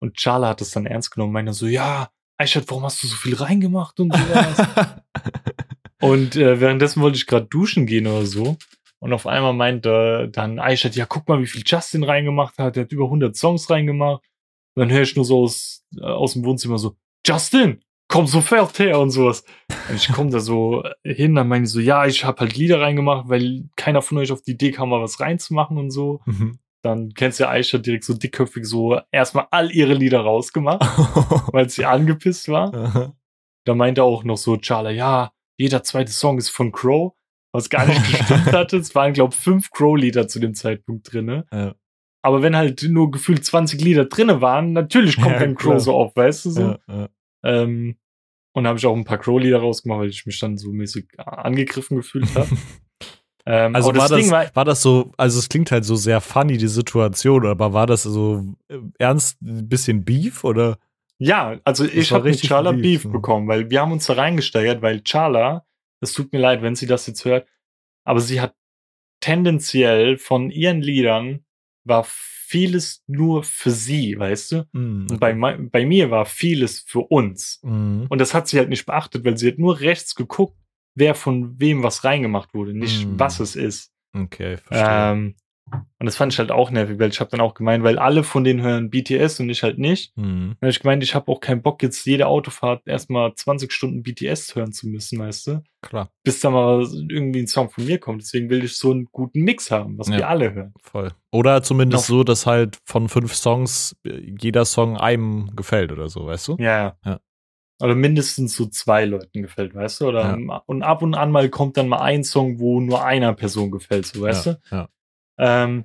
Und Charla hat das dann ernst genommen, meinte so, ja, Aishat, warum hast du so viel reingemacht und sowas? Und äh, währenddessen wollte ich gerade duschen gehen oder so. Und auf einmal meinte dann Aishat, ja, guck mal, wie viel Justin reingemacht hat. Der hat über 100 Songs reingemacht. Und dann höre ich nur so aus, äh, aus dem Wohnzimmer so, Justin, komm sofort her und sowas. Und ich komme da so hin, dann meine ich so, ja, ich habe halt Lieder reingemacht, weil keiner von euch auf die Idee kam, mal was reinzumachen und so. Mhm. Dann kennst du ja Aishat direkt so dickköpfig so erstmal all ihre Lieder rausgemacht, weil sie angepisst war. Da meinte auch noch so Charla, ja, jeder zweite Song ist von Crow, was gar nicht gestimmt hatte. Es waren, glaube ich, fünf Crow-Lieder zu dem Zeitpunkt drinne. Ja. Aber wenn halt nur gefühlt 20 Lieder drinne waren, natürlich kommt Ja, dann Crow klar. so auf, weißt du so. Ja. Ähm, und da habe ich auch ein paar Crow-Lieder rausgemacht, weil ich mich dann so mäßig angegriffen gefühlt habe. Ähm, Also war das, Ding war, war das so, also es klingt halt so sehr funny, die Situation, aber war das so äh, ernst ein bisschen Beef oder? Ja, also ich habe mit richtig Charla Beef, Beef bekommen, weil wir haben uns da reingesteigert, weil Charla, es tut mir leid, wenn sie das jetzt hört, aber sie hat tendenziell von ihren Liedern war vieles nur für sie, weißt du? Mhm, Und bei, bei mir war vieles für uns. Mhm. Und das hat sie halt nicht beachtet, weil sie hat nur rechts geguckt, wer von wem was reingemacht wurde, nicht Mm. was es ist. Okay, verstehe. Ähm, und das fand ich halt auch nervig, weil ich habe dann auch gemeint, weil alle von denen hören BTS und ich halt nicht. Mhm. Dann hab ich gemeint, ich habe auch keinen Bock, jetzt jede Autofahrt erstmal 20 Stunden BTS hören zu müssen, weißt du? Klar, Bis da mal irgendwie ein Song von mir kommt. Deswegen will ich so einen guten Mix haben, was Ja. wir alle hören. voll. Oder zumindest Noch- so, dass halt von fünf Songs äh, jeder Song einem gefällt oder so, weißt du? Ja, Ja. Oder mindestens so zwei Leuten gefällt, weißt du? Oder und ab und an mal kommt dann mal ein Song, wo nur einer Person gefällt, so weißt ja, du? Ja. Ähm,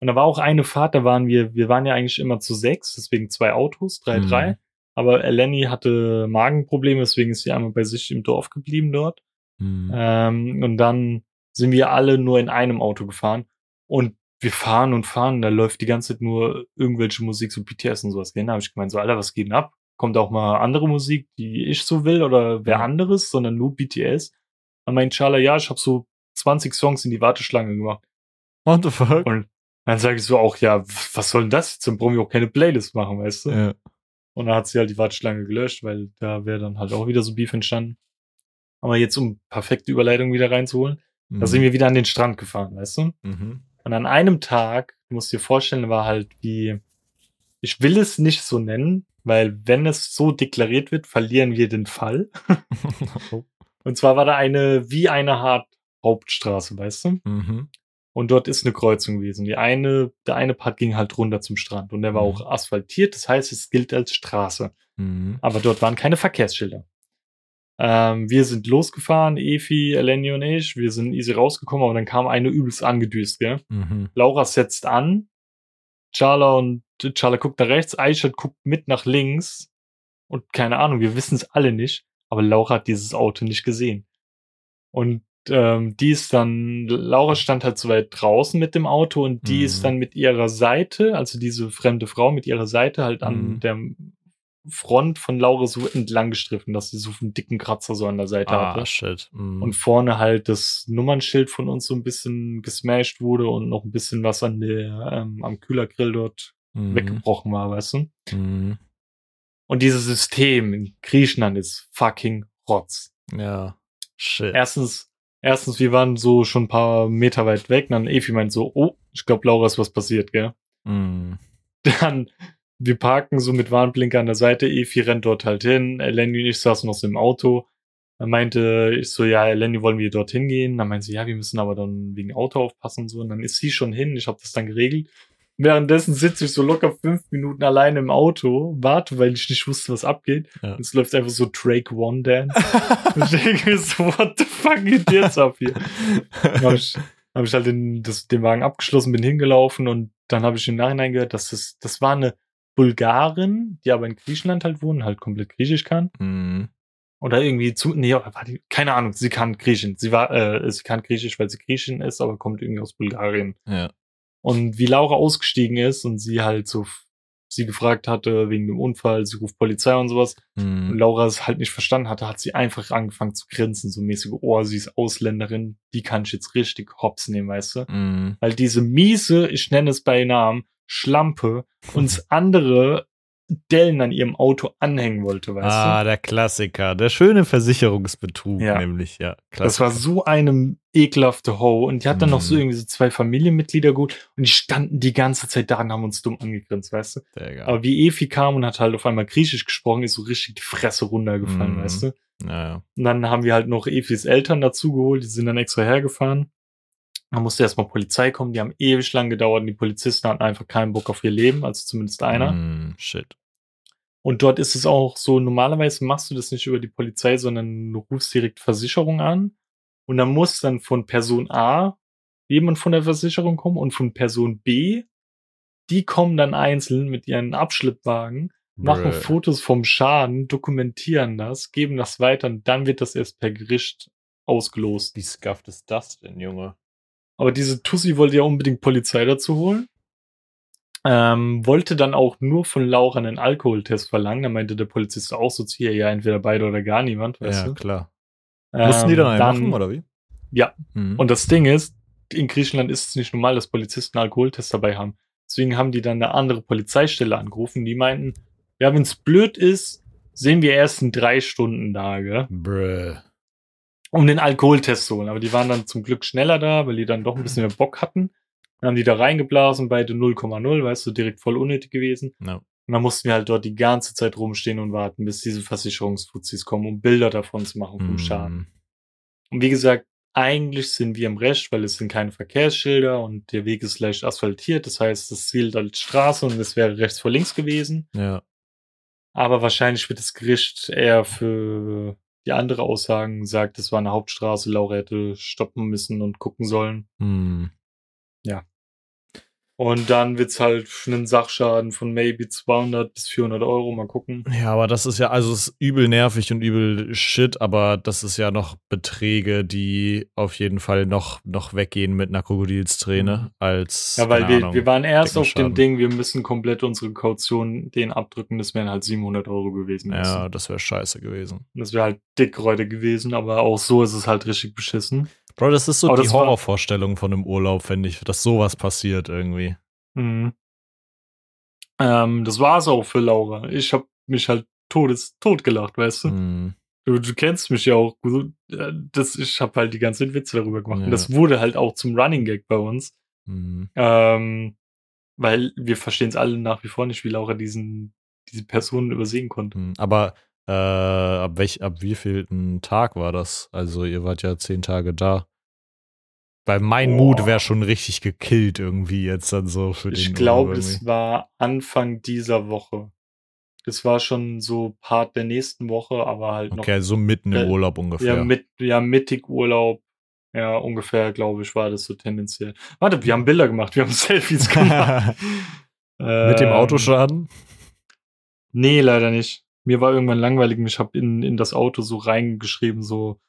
und da war auch eine Fahrt, da waren wir, wir waren ja eigentlich immer zu sechs, deswegen zwei Autos, drei, Mhm. drei. Aber Eleni hatte Magenprobleme, deswegen ist sie einmal bei sich im Dorf geblieben dort. Mhm. Ähm, und dann sind wir alle nur in einem Auto gefahren. Und wir fahren und fahren, da läuft die ganze Zeit nur irgendwelche Musik, so BTS und sowas. Da habe ich gemeint, so, Alter, was geht denn ab? Kommt auch mal andere Musik, die ich so will oder wer Ja. anderes, sondern nur BTS. Dann meint Charla, ja, ich habe so 20 Songs in die Warteschlange gemacht. What the fuck? Und dann sage ich so auch, ja, was soll denn das jetzt? Dann brauchen wir auch keine Playlist machen, weißt du? Ja. Und dann hat sie halt die Warteschlange gelöscht, weil da wäre dann halt auch wieder so Beef entstanden. Aber jetzt, um perfekte Überleitung wieder reinzuholen, da sind wir wieder an den Strand gefahren, weißt du? Mhm. Und an einem Tag, du musst dir vorstellen, war halt wie, ich will es nicht so nennen, weil wenn es so deklariert wird, verlieren wir den Fall. Und zwar war da eine, wie eine Art Hauptstraße, weißt du? mhm. Und dort ist eine Kreuzung gewesen. Die eine, der eine Part ging halt runter zum Strand und der war Mhm. auch asphaltiert. Das heißt, es gilt als Straße. Mhm. Aber dort waren keine Verkehrsschilder. Ähm, wir sind losgefahren, Efi, Eleni und ich. Wir sind easy rausgekommen, aber dann kam eine übelst angedüst, gell? Mhm. Laura setzt an. Charla und Charla guckt nach rechts, Aisha guckt mit nach links. Und keine Ahnung, wir wissen es alle nicht. Aber Laura hat dieses Auto nicht gesehen. Und ähm, die ist dann, Laura stand halt so weit draußen mit dem Auto und die Mhm. ist dann mit ihrer Seite, also diese fremde Frau mit ihrer Seite halt an Mhm. der Front von Laura so entlang gestriffen, dass sie so einen dicken Kratzer so an der Seite hatte Ah, shit. Mhm. und vorne halt das Nummernschild von uns so ein bisschen gesmashed wurde und noch ein bisschen was an der ähm, am Kühlergrill dort Mhm. weggebrochen war, weißt du? Mhm. Und dieses System in Griechenland ist fucking Rotz. Ja. Shit. Erstens, erstens, wir waren so schon ein paar Meter weit weg, und dann Efi meint so, oh, ich glaube, Laura ist was passiert, gell? Mhm. Dann, wir parken so mit Warnblinker an der Seite, Efi rennt dort halt hin, Lenny und ich saßen noch so im Auto. Dann meinte ich so, ja, Lenny, wollen wir dorthin gehen? Dann meinte sie, ja, wir müssen aber dann wegen Auto aufpassen und so. Und dann ist sie schon hin, ich habe das dann geregelt. Währenddessen sitze ich so locker fünf Minuten alleine im Auto, warte, weil ich nicht wusste, was abgeht. Ja. Und es läuft einfach so Drake One Dance. und ich denke mir so, what the fuck geht jetzt ab hier? Habe ich, hab ich halt den, das, den Wagen abgeschlossen, bin hingelaufen und dann habe ich im Nachhinein gehört, dass das, das war eine Bulgarin, die aber in Griechenland halt wohnt, halt komplett Griechisch kann. Mhm. Oder irgendwie zu, nee, die, keine Ahnung, sie kann Griechisch. Sie war, äh, sie kann Griechisch, weil sie Griechin ist, aber kommt irgendwie aus Bulgarien. Ja. Und wie Laura ausgestiegen ist und sie halt so, sie gefragt hatte wegen dem Unfall, sie ruft Polizei und sowas. Und Mhm. Laura es halt nicht verstanden hatte, hat sie einfach angefangen zu grinsen, so mäßig, oh, sie ist Ausländerin, die kann ich jetzt richtig hops nehmen, weißt du? Mhm. Weil diese miese, ich nenne es bei Namen, Schlampe uns andere Dellen an ihrem Auto anhängen wollte, weißt Ah, der Klassiker. Der schöne Versicherungsbetrug, Ja. nämlich, ja. du? Das war Klassiker. so eine ekelhafte Ho und die hat dann noch so Mhm. irgendwie so zwei Familienmitglieder gut und die standen die ganze Zeit da und haben uns dumm angegrinst, weißt du? Digga. Aber wie Efi kam und hat halt auf einmal Griechisch gesprochen, ist so richtig die Fresse runtergefallen, Mhm. weißt du? Naja. Und dann haben wir halt noch Efis Eltern dazu geholt, die sind dann extra hergefahren. Da musste erstmal Polizei kommen, die haben ewig lang gedauert und die Polizisten hatten einfach keinen Bock auf ihr Leben, also zumindest einer. Mhm. Shit. Und dort ist es auch so, normalerweise machst du das nicht über die Polizei, sondern du rufst direkt Versicherung an und dann muss dann von Person A jemand von der Versicherung kommen und von Person B, die kommen dann einzeln mit ihren Abschleppwagen, machen Bruh. Fotos vom Schaden, dokumentieren das, geben das weiter und dann wird das erst per Gericht ausgelost. Wie scuffed ist das denn, Junge? Aber diese Tussi wollte ja unbedingt Polizei dazu holen. Ähm, wollte dann auch nur von Laura einen Alkoholtest verlangen. Da meinte der Polizist auch so, hier, ja, entweder beide oder gar niemand, weißt Ja, du? klar. Ähm, Mussten die dann einen machen, oder wie? Ja. Mhm. Und das Ding ist, in Griechenland ist es nicht normal, dass Polizisten einen Alkoholtest dabei haben. Deswegen haben die dann eine andere Polizeistelle angerufen. Die meinten, ja, wenn es blöd ist, sehen wir erst in drei Stunden da, gell? Brr. Um den Alkoholtest zu holen. Aber die waren dann zum Glück schneller da, weil die dann doch ein bisschen mehr Bock hatten. Dann haben die da reingeblasen, beide 0,0, weißt du, direkt voll unnötig gewesen. Ja. Und dann mussten wir halt dort die ganze Zeit rumstehen und warten, bis diese Versicherungsfuzis kommen, um Bilder davon zu machen vom Mhm. Schaden. Und wie gesagt, eigentlich sind wir im Recht, weil es sind keine Verkehrsschilder und der Weg ist leicht asphaltiert. Das heißt, es zielt als Straße und es wäre rechts vor links gewesen. Ja. Aber wahrscheinlich wird das Gericht eher für die andere Aussagen sagt, es war eine Hauptstraße, Laura hätte stoppen müssen und gucken sollen. Mhm. Und dann wird's halt einen Sachschaden von maybe 200 bis 400 Euro. Mal gucken. Ja, aber das ist ja, also es ist übel nervig und übel shit, aber das ist ja noch Beträge, die auf jeden Fall noch, noch weggehen mit einer Krokodilsträne als. Mhm. Ja, weil wir, Ahnung, wir waren erst auf dem Ding, wir müssen komplett unsere Kaution den abdrücken. Das wären halt 700 Euro gewesen. Ja, das wäre scheiße gewesen. Das wäre halt dickräude gewesen, aber auch so ist es halt richtig beschissen. Bro, das ist so Aber die war- Horrorvorstellung von einem Urlaub, finde ich, dass sowas passiert irgendwie. Mhm. Ähm, das war's auch für Laura. Ich habe mich halt todes tot gelacht, weißt du? Mhm. Du, du kennst mich ja auch. gut. Das, ich habe halt die ganze Zeit Witze darüber gemacht. Ja. Und das wurde halt auch zum Running Gag bei uns. Mhm. Ähm, weil wir verstehen es alle nach wie vor nicht, wie Laura diesen, diese Person übersehen konnte. Mhm. Aber äh, ab, welch, ab wievielten Tag war das? Also, ihr wart ja zehn Tage da. Weil mein Boah. Mut wäre schon richtig gekillt irgendwie jetzt dann so für den Ich Urlaub glaube, das war Anfang dieser Woche. Das war schon so Part der nächsten Woche, aber halt noch Okay, so mitten im Äh, Urlaub ungefähr. Ja, mit, ja, mittig Urlaub. Ja, ungefähr, glaube ich, war das so tendenziell. Warte, wir haben Bilder gemacht, wir haben Selfies gemacht. Mit dem Ähm, Autoschaden? Nee, leider nicht. Mir war irgendwann langweilig und ich habe in, in das Auto so reingeschrieben, so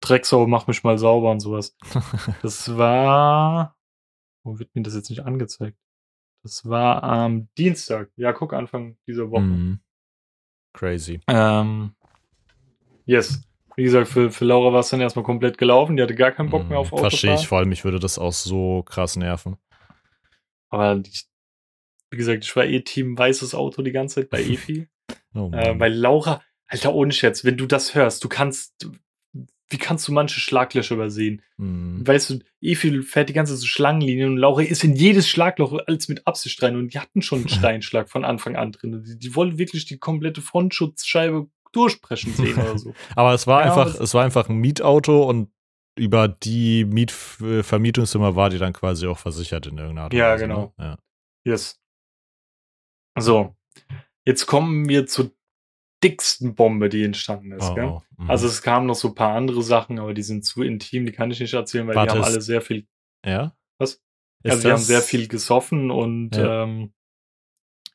Drecksau, mach mich mal sauber und sowas. Das war. Wo wird mir das jetzt nicht angezeigt? Das war am Dienstag. Ja, guck, Anfang dieser Woche. Mhm. Crazy. Ähm, yes. Wie gesagt, für, für Laura war es dann erstmal komplett gelaufen. Die hatte gar keinen Bock mehr auf Mhm. Verstehe Autofahren. ich, vor allem mich würde das auch so krass nerven. Aber ich, wie gesagt, ich war eh Team weißes Auto die ganze Zeit bei Efi. Oh, äh, weil Laura, Alter, ohne Scherz, wenn du das hörst, du kannst, wie kannst du manche Schlaglöcher übersehen? Mhm. Weißt du, Efi fährt die ganze so Schlangenlinien und Laura ist in jedes Schlagloch als mit Absicht rein und die hatten schon einen Steinschlag von Anfang an drin. Die, die wollen wirklich die komplette Frontschutzscheibe durchbrechen sehen oder so. Aber es war Ja, einfach, es war einfach ein Mietauto und über die Mietvermietungsnummer war die dann quasi auch versichert in irgendeiner Art Ja, Weise, genau. Ne? Ja. Yes. So, jetzt kommen wir zur dicksten Bombe, die entstanden ist. Oh, gell? Mhm. Also es kamen noch so ein paar andere Sachen, aber die sind zu intim, die kann ich nicht erzählen, weil Warte, die haben alle sehr viel, ja? Was? Ist also die haben sehr viel gesoffen und Ja. ähm,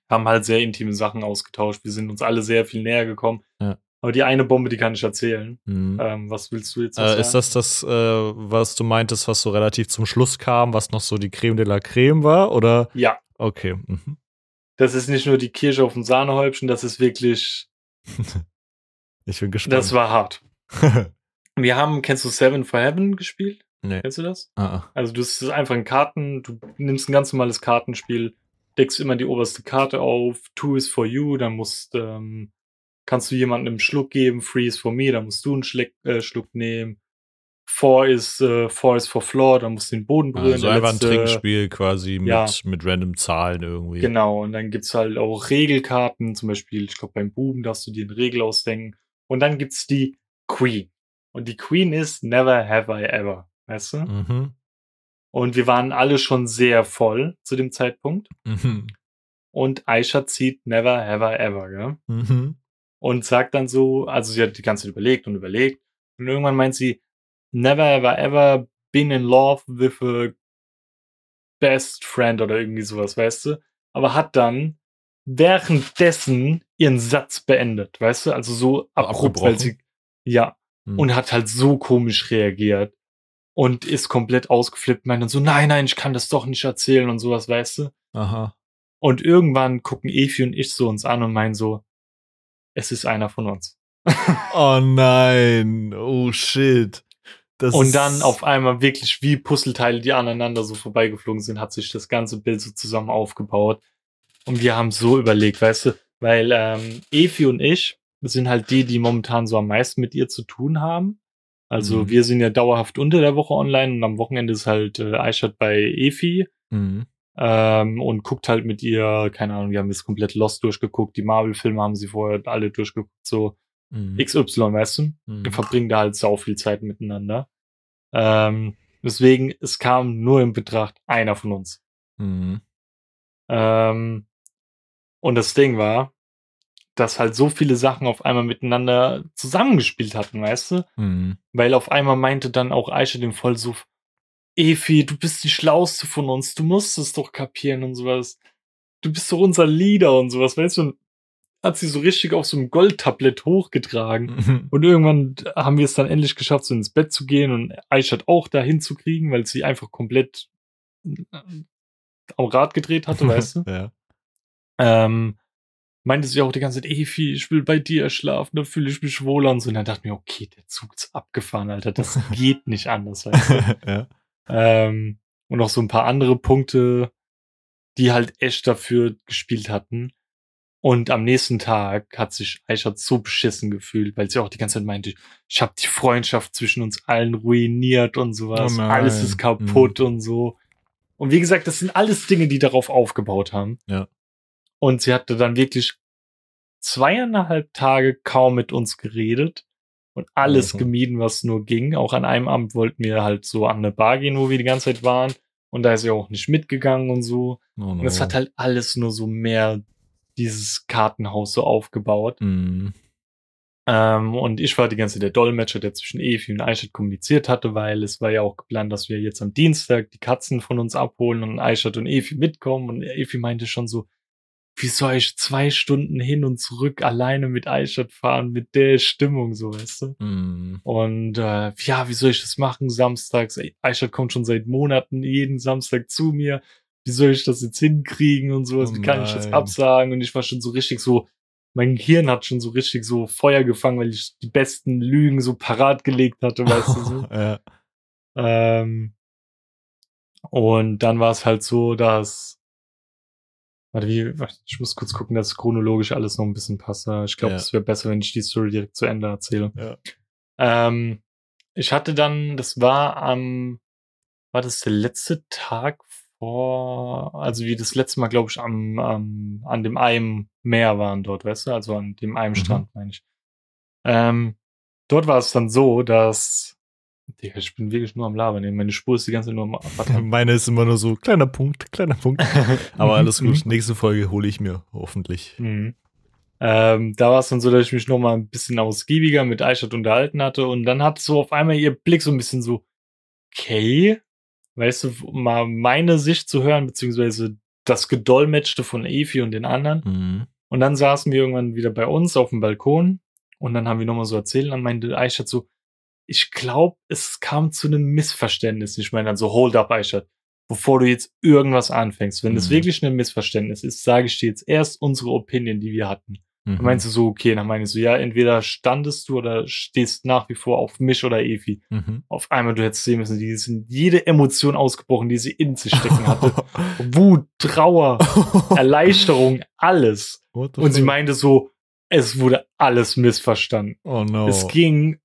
haben halt sehr intime Sachen ausgetauscht. Wir sind uns alle sehr viel näher gekommen. Ja. Aber die eine Bombe, die kann ich erzählen. Mhm. Ähm, was willst du jetzt Äh, sagen? ist das das, äh, was du meintest, was so relativ zum Schluss kam, was noch so die Creme de la Creme war? Oder? ja, Okay. Mhm. Das ist nicht nur die Kirsche auf dem Sahnehäubchen, das ist wirklich, Ich bin gespannt. das war hart. Wir haben, kennst du Seven for Heaven gespielt? nee. Kennst du das? Ah, ah. Also das ist einfach ein Karten, du nimmst ein ganz normales Kartenspiel, deckst immer die oberste Karte auf, Two is for you, dann musst, ähm, kannst du jemandem einen Schluck geben, Three is for me, dann musst du einen Schleck, äh, Schluck nehmen. Four is, äh, four is for floor, dann musst du den Boden berühren. Also einfach ein letzte- Trinkspiel quasi mit, ja. mit random Zahlen irgendwie. Genau, und dann gibt's halt auch Regelkarten, zum Beispiel, ich glaube, beim Buben darfst du dir eine Regel ausdenken. Und dann gibt's die Queen. Und die Queen ist Never Have I Ever, weißt du? Mhm. Und wir waren alle schon sehr voll zu dem Zeitpunkt. Mhm. Und Aisha zieht Never Have I Ever, gell? Mhm. Und sagt dann so, also sie hat die ganze Zeit überlegt und überlegt. Und irgendwann meint sie, Never I ever been in love with a best friend oder irgendwie sowas, weißt du? Aber hat dann währenddessen ihren Satz beendet, weißt du? Also so abrupt, weil sie, ja. Mhm. Und hat halt so komisch reagiert. und ist komplett ausgeflippt, meint dann so, nein, nein, ich kann das doch nicht erzählen und sowas, weißt du? Aha. Und irgendwann gucken Efi und ich so uns an und meinen so, es ist einer von uns. Oh nein. Oh shit. Das und dann auf einmal wirklich wie Puzzleteile, die aneinander so vorbeigeflogen sind, hat sich das ganze Bild so zusammen aufgebaut. Und wir haben so überlegt, weißt du, weil ähm, Efi und ich sind halt die, die momentan so am meisten mit ihr zu tun haben. Also Mhm. wir sind ja dauerhaft unter der Woche online und am Wochenende ist halt äh, Aishat bei Efi Mhm. ähm, und guckt halt mit ihr, keine Ahnung, wir haben jetzt komplett Lost durchgeguckt, die Marvel-Filme haben sie vorher alle durchgeguckt, so Mhm. XY, weißt du? Mhm. Wir verbringen da halt sau viel Zeit miteinander. Ähm, deswegen, es kam nur in Betracht einer von uns. Mhm. Ähm, und das Ding war, dass halt so viele Sachen auf einmal miteinander zusammengespielt hatten, weißt du? Mhm. Weil auf einmal meinte dann auch Aisha dem Vollsuff, Efi, du bist die Schlauste von uns, du musst es doch kapieren und sowas. Du bist doch unser Leader und sowas, weißt du? Hat sie so richtig auf so einem Goldtablett hochgetragen. Mhm. Und irgendwann haben wir es dann endlich geschafft, so ins Bett zu gehen und Aishat auch dahin zu kriegen, weil sie einfach komplett äh, am Rad gedreht hatte, weißt du? Ja. Ähm, meinte sie auch die ganze Zeit, Efi, ich will bei dir schlafen, da fühle ich mich wohler und so. Und dann dachte ich mir, okay, der Zug ist abgefahren, Alter, das geht nicht anders, weißt du? ja. Ähm, und noch so ein paar andere Punkte, die halt echt dafür gespielt hatten. Und am nächsten Tag hat sich Aisha so beschissen gefühlt, weil sie auch die ganze Zeit meinte, ich habe die Freundschaft zwischen uns allen ruiniert und sowas. Oh alles ist kaputt und so. Und wie gesagt, das sind alles Dinge, die darauf aufgebaut haben. Ja. Und sie hatte dann wirklich zweieinhalb Tage kaum mit uns geredet und alles Mhm. gemieden, was nur ging. Auch an einem Abend wollten wir halt so an eine Bar gehen, wo wir die ganze Zeit waren. Und da ist sie auch nicht mitgegangen und so. Oh no. Und es hat halt alles nur so mehr dieses Kartenhaus so aufgebaut. Mhm. Ähm, und ich war die ganze Zeit der Dolmetscher, der zwischen Efi und Aishat kommuniziert hatte, weil es war ja auch geplant, dass wir jetzt am Dienstag die Katzen von uns abholen und Aishat und Efi mitkommen. Und Efi meinte schon so, wie soll ich zwei Stunden hin und zurück alleine mit Aishat fahren, mit der Stimmung, so weißt du? Mhm. Und äh, ja, wie soll ich das machen samstags? Aishat kommt schon seit Monaten jeden Samstag zu mir. Wie soll ich das jetzt hinkriegen und sowas? Oh Wie kann ich das absagen? Und ich war schon so richtig so, mein Gehirn hat schon so richtig so Feuer gefangen, weil ich die besten Lügen so parat gelegt hatte, weißt du so. ja. Ähm, und dann war es halt so, dass. Warte, wie, ich muss kurz gucken, dass chronologisch alles noch ein bisschen passt. Ich glaube, Ja. es wäre besser, wenn ich die Story direkt zu Ende erzähle. Ja. Ähm, ich hatte dann, das war am, war das der letzte Tag vor, also wie das letzte Mal, glaube ich, am, am, an dem einem Meer waren dort, weißt du, also an dem einen Mhm. Strand, meine ich. Ähm, dort war es dann so, dass, Digga, ich bin wirklich nur am Labern, meine Spur ist die ganze Zeit nur am Abrattern. Meine ist immer nur so, kleiner Punkt, kleiner Punkt. Aber alles gut. Nächste Folge hole ich mir, hoffentlich. Mhm. Ähm, da war es dann so, dass ich mich noch mal ein bisschen ausgiebiger mit Aishat unterhalten hatte und dann hat so auf einmal ihr Blick so ein bisschen so, okay, weißt du, mal meine Sicht zu hören, beziehungsweise das Gedolmetschte von Efi und den anderen. Mhm. Und dann saßen wir irgendwann wieder bei uns auf dem Balkon und dann haben wir nochmal so erzählt und dann meinte Aishat so, ich glaube, es kam zu einem Missverständnis. Ich meine dann so, hold up, Aishat, bevor du jetzt irgendwas anfängst. Wenn es Mhm. wirklich ein Missverständnis ist, sage ich dir jetzt erst unsere Opinion, die wir hatten. Mhm. Dann meinst du so, okay, dann meine ich so, ja, entweder standest du oder stehst nach wie vor auf mich oder Efi. Mhm. Auf einmal, du hättest sehen müssen, die sind jede Emotion ausgebrochen, die sie in sich stecken hatte. Wut, Trauer, Erleichterung, alles. Und sie fuck? meinte so, es wurde alles missverstanden. Oh no. Es ging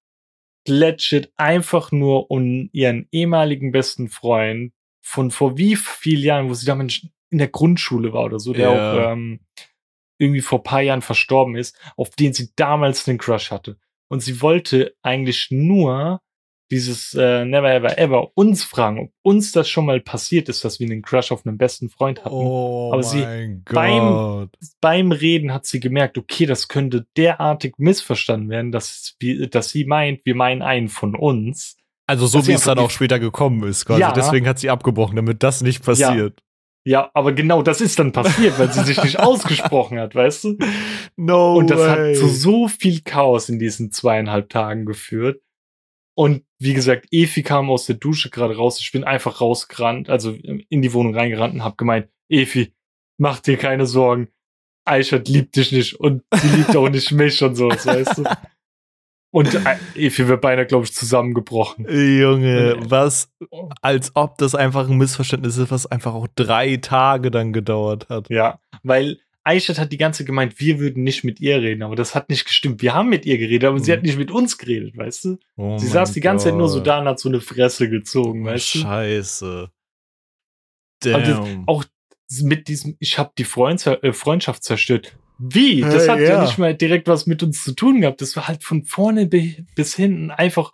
legit einfach nur um ihren ehemaligen besten Freund von vor wie vielen Jahren, wo sie damals in der Grundschule war oder so, der Ja. auch ähm, irgendwie vor paar Jahren verstorben ist, auf den sie damals einen Crush hatte. Und sie wollte eigentlich nur dieses äh, Never Ever Ever uns fragen, ob uns das schon mal passiert ist, dass wir einen Crush auf einen besten Freund hatten. oh Aber sie beim- beim Reden hat sie gemerkt, okay, das könnte derartig missverstanden werden, dass, dass sie meint, wir meinen einen von uns. Also so wie es dann auch später gekommen ist, quasi. Ja. Deswegen hat sie abgebrochen, damit das nicht passiert. Ja, aber genau das ist dann passiert, weil sie sich nicht ausgesprochen hat, weißt du? No Und das way. hat zu so viel Chaos in diesen zweieinhalb Tagen geführt. Und wie gesagt, Efi kam aus der Dusche gerade raus. Ich bin einfach rausgerannt, also in die Wohnung reingerannt und hab gemeint, Efi, mach dir keine Sorgen. Eichert liebt dich nicht und sie liebt auch nicht mich und so, weißt du. Und äh, Efi wird beinahe, glaube ich, zusammengebrochen. Junge, was, als ob das einfach ein Missverständnis ist, was einfach auch drei Tage dann gedauert hat. Ja, weil Eichert hat die ganze gemeint, wir würden nicht mit ihr reden, aber das hat nicht gestimmt. Wir haben mit ihr geredet, aber mhm. sie hat nicht mit uns geredet, weißt du? Oh sie saß die ganze Gott. Zeit nur so da und hat so eine Fresse gezogen, weißt du? Scheiße. Damn. auch mit diesem, ich habe die äh, Freundschaft zerstört. Wie? Das hat ja. ja. nicht mal direkt was mit uns zu tun gehabt. Das war halt von vorne bis hinten einfach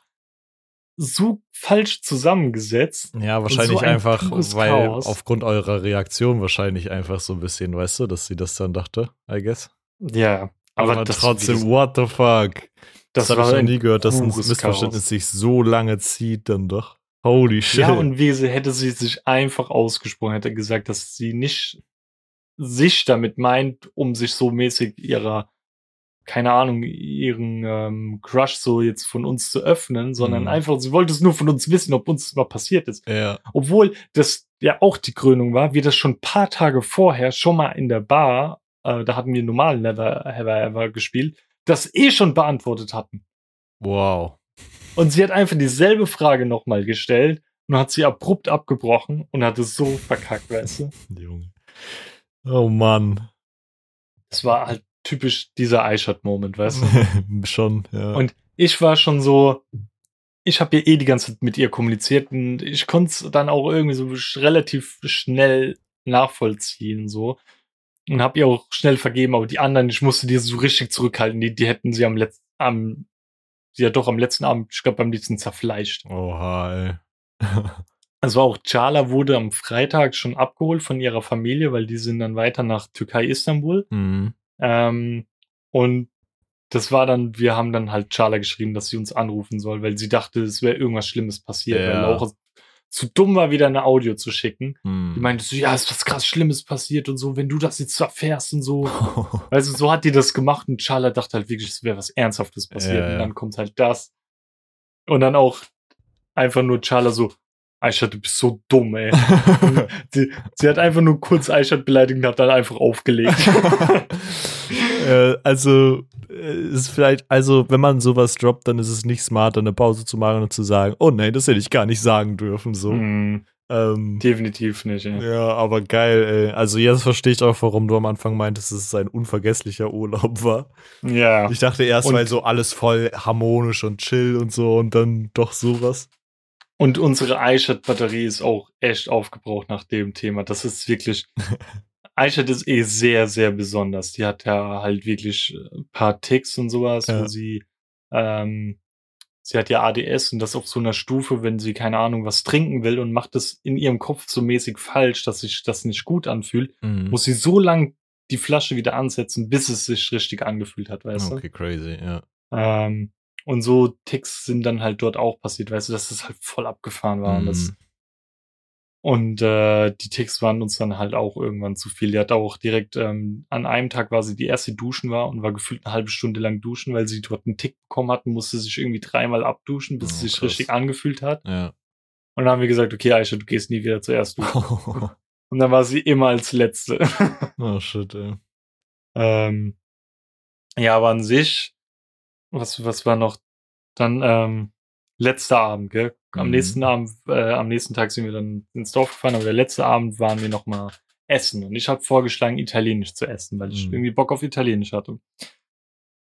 so falsch zusammengesetzt. Ja, wahrscheinlich so ein einfach, weil Chaos. aufgrund eurer Reaktion wahrscheinlich einfach so ein bisschen, weißt du, dass sie das dann dachte, I guess. Ja, aber, aber trotzdem, what the fuck? Das, das habe ich noch nie gehört, dass ein Missverständnis Chaos. sich so lange zieht, dann doch. Holy shit. Ja, und wie sie hätte sie sich einfach ausgesprochen, hätte gesagt, dass sie nicht sich damit meint, um sich so mäßig ihrer, keine Ahnung, ihren ähm, Crush so jetzt von uns zu öffnen, sondern mhm. einfach, sie wollte es nur von uns wissen, ob uns das mal passiert ist. Ja. Obwohl das ja auch die Krönung war, wir das schon ein paar Tage vorher schon mal in der Bar, äh, da hatten wir normal Never Ever Ever gespielt, das eh schon beantwortet hatten. Wow. Und sie hat einfach dieselbe Frage nochmal gestellt und hat sie abrupt abgebrochen und hat es so verkackt, weißt du? Junge. Oh Mann. Das war halt typisch dieser Eichert-Moment, weißt du? schon, ja. Und ich war schon so, ich habe ja eh die ganze Zeit mit ihr kommuniziert und ich konnte es dann auch irgendwie so relativ schnell nachvollziehen, so. Und habe ihr auch schnell vergeben, aber die anderen, ich musste die so richtig zurückhalten, die, die hätten sie am letzten, am, sie ja doch am letzten Abend, ich glaube, am liebsten zerfleischt. Oha, ey. Also auch Chala wurde am Freitag schon abgeholt von ihrer Familie, weil die sind dann weiter nach Türkei, Istanbul. Mhm. Ähm, und das war dann, wir haben dann halt Chala geschrieben, dass sie uns anrufen soll, weil sie dachte, es wäre irgendwas Schlimmes passiert, ja. weil Laura zu dumm war, wieder eine Audio zu schicken. Mhm. Die meinte so, ja, ist was krass Schlimmes passiert und so, wenn du das jetzt erfährst und so. also so hat die das gemacht und Chala dachte halt wirklich, es wäre was Ernsthaftes passiert. Ja. Und dann kommt halt das. Und dann auch einfach nur Chala so, Aishat, du bist so dumm, ey. sie, sie, hat einfach nur kurz Aishat beleidigt und hat dann einfach aufgelegt. äh, also, äh, ist vielleicht, also, wenn man sowas droppt, dann ist es nicht smart, eine Pause zu machen und zu sagen, oh nein, das hätte ich gar nicht sagen dürfen, so. Mm, ähm, definitiv nicht, ey. Ja, aber geil, ey. Also, jetzt verstehe ich auch, warum du am Anfang meintest, dass es ein unvergesslicher Urlaub war. Ja. Ich dachte erst, und weil so alles voll harmonisch und chill und so und dann doch sowas. Und unsere iShot-Batterie ist auch echt aufgebraucht nach dem Thema. Das ist wirklich. iShot ist eh sehr, sehr besonders. Die hat ja halt wirklich ein paar Ticks und sowas, ja. wo sie, ähm, sie hat ja ADS und das auf so einer Stufe, wenn sie, keine Ahnung, was trinken will und macht das in ihrem Kopf so mäßig falsch, dass sich das nicht gut anfühlt, mhm. muss sie so lang die Flasche wieder ansetzen, bis es sich richtig angefühlt hat, weißt okay, du? Okay, crazy, ja. Ähm, und so Ticks sind dann halt dort auch passiert, weißt du, dass das halt voll abgefahren war. Mhm. Und, das, mhm. und äh, die Ticks waren uns dann halt auch irgendwann zu viel. Die hat auch direkt ähm, an einem Tag war sie die erste duschen war und war gefühlt eine halbe Stunde lang duschen, weil sie dort einen Tick bekommen hat und musste sich irgendwie dreimal abduschen, bis oh, es sich krass. richtig angefühlt hat. Ja. Und dann haben wir gesagt, okay, Aisha, du gehst nie wieder zuerst duschen. und dann war sie immer als Letzte. oh shit, ey. Ähm, ja, aber an sich was, was war noch? Dann ähm, letzter Abend, gell? Am mhm. nächsten Abend, äh, am nächsten Tag sind wir dann ins Dorf gefahren, aber der letzte Abend waren wir noch mal essen und ich habe vorgeschlagen, Italienisch zu essen, weil ich mhm. irgendwie Bock auf Italienisch hatte.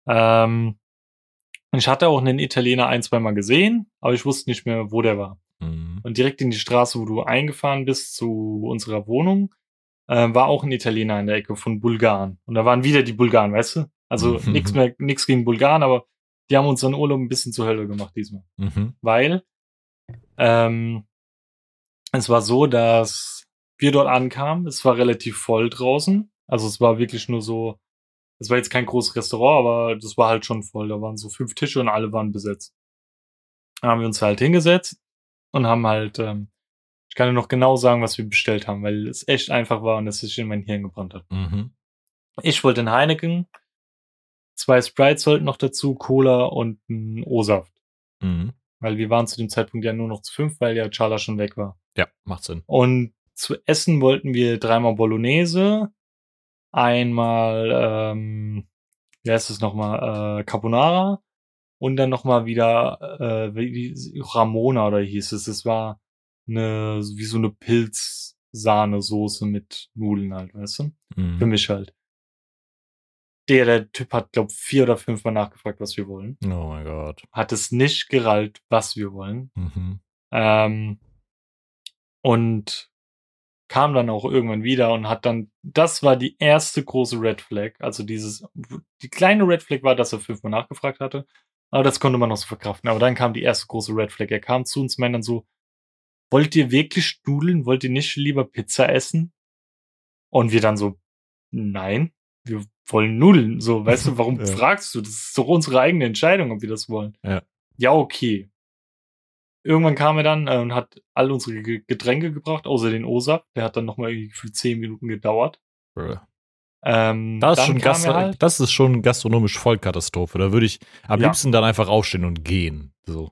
Ähm, ich hatte auch einen Italiener ein, zwei Mal gesehen, aber ich wusste nicht mehr, wo der war. Mhm. Und direkt in die Straße, wo du eingefahren bist zu unserer Wohnung, äh, war auch ein Italiener in der Ecke von Bulgaren. Und da waren wieder die Bulgaren, weißt du? Also mhm. nichts mehr, nichts gegen Bulgaren, aber die haben unseren Urlaub ein bisschen zur Hölle gemacht diesmal. Mhm. Weil ähm, es war so, dass wir dort ankamen, es war relativ voll draußen. Also es war wirklich nur so, es war jetzt kein großes Restaurant, aber das war halt schon voll. Da waren so fünf Tische und alle waren besetzt. Dann haben wir uns halt hingesetzt und haben halt, ähm, ich kann dir noch genau sagen, was wir bestellt haben, weil es echt einfach war und es sich in mein Hirn gebrannt hat. Mhm. Ich wollte einen Heineken, Zwei Sprites sollten noch dazu, Cola und ein O-Saft. Mhm. Weil wir waren zu dem Zeitpunkt ja nur noch zu fünf, weil ja Charla schon weg war. Ja, macht Sinn. Und zu essen wollten wir dreimal Bolognese, einmal, ähm, wie heißt es nochmal, äh, Carbonara und dann nochmal wieder äh, Ramona oder hieß es. Es war eine, wie so eine Pilz-Sahne-Soße mit Nudeln halt, weißt du? Mhm. Für mich halt. Der, der Typ hat, glaub, vier oder fünfmal nachgefragt, was wir wollen. Oh mein Gott. Hat es nicht gerallt, was wir wollen. Mhm. Ähm, und kam dann auch irgendwann wieder und hat dann, das war die erste große Red Flag. Also dieses, die kleine Red Flag war, dass er fünfmal nachgefragt hatte. Aber das konnte man noch so verkraften. Aber dann kam die erste große Red Flag. Er kam zu uns, meint dann so, wollt ihr wirklich Nudeln? Wollt ihr nicht lieber Pizza essen? Und wir dann so, nein, wir wollen Nudeln. So, weißt du, warum Ja. fragst du? Das ist doch unsere eigene Entscheidung, ob wir das wollen. Ja. Ja, okay. Irgendwann kam er dann äh, und hat all unsere Ge- Getränke gebracht, außer den OSAP. Der hat dann nochmal irgendwie für zehn Minuten gedauert. Ähm, Das ist, Gastro halt, das ist schon gastronomisch Vollkatastrophe. Da würde ich am Ja. liebsten dann einfach aufstehen und gehen. So.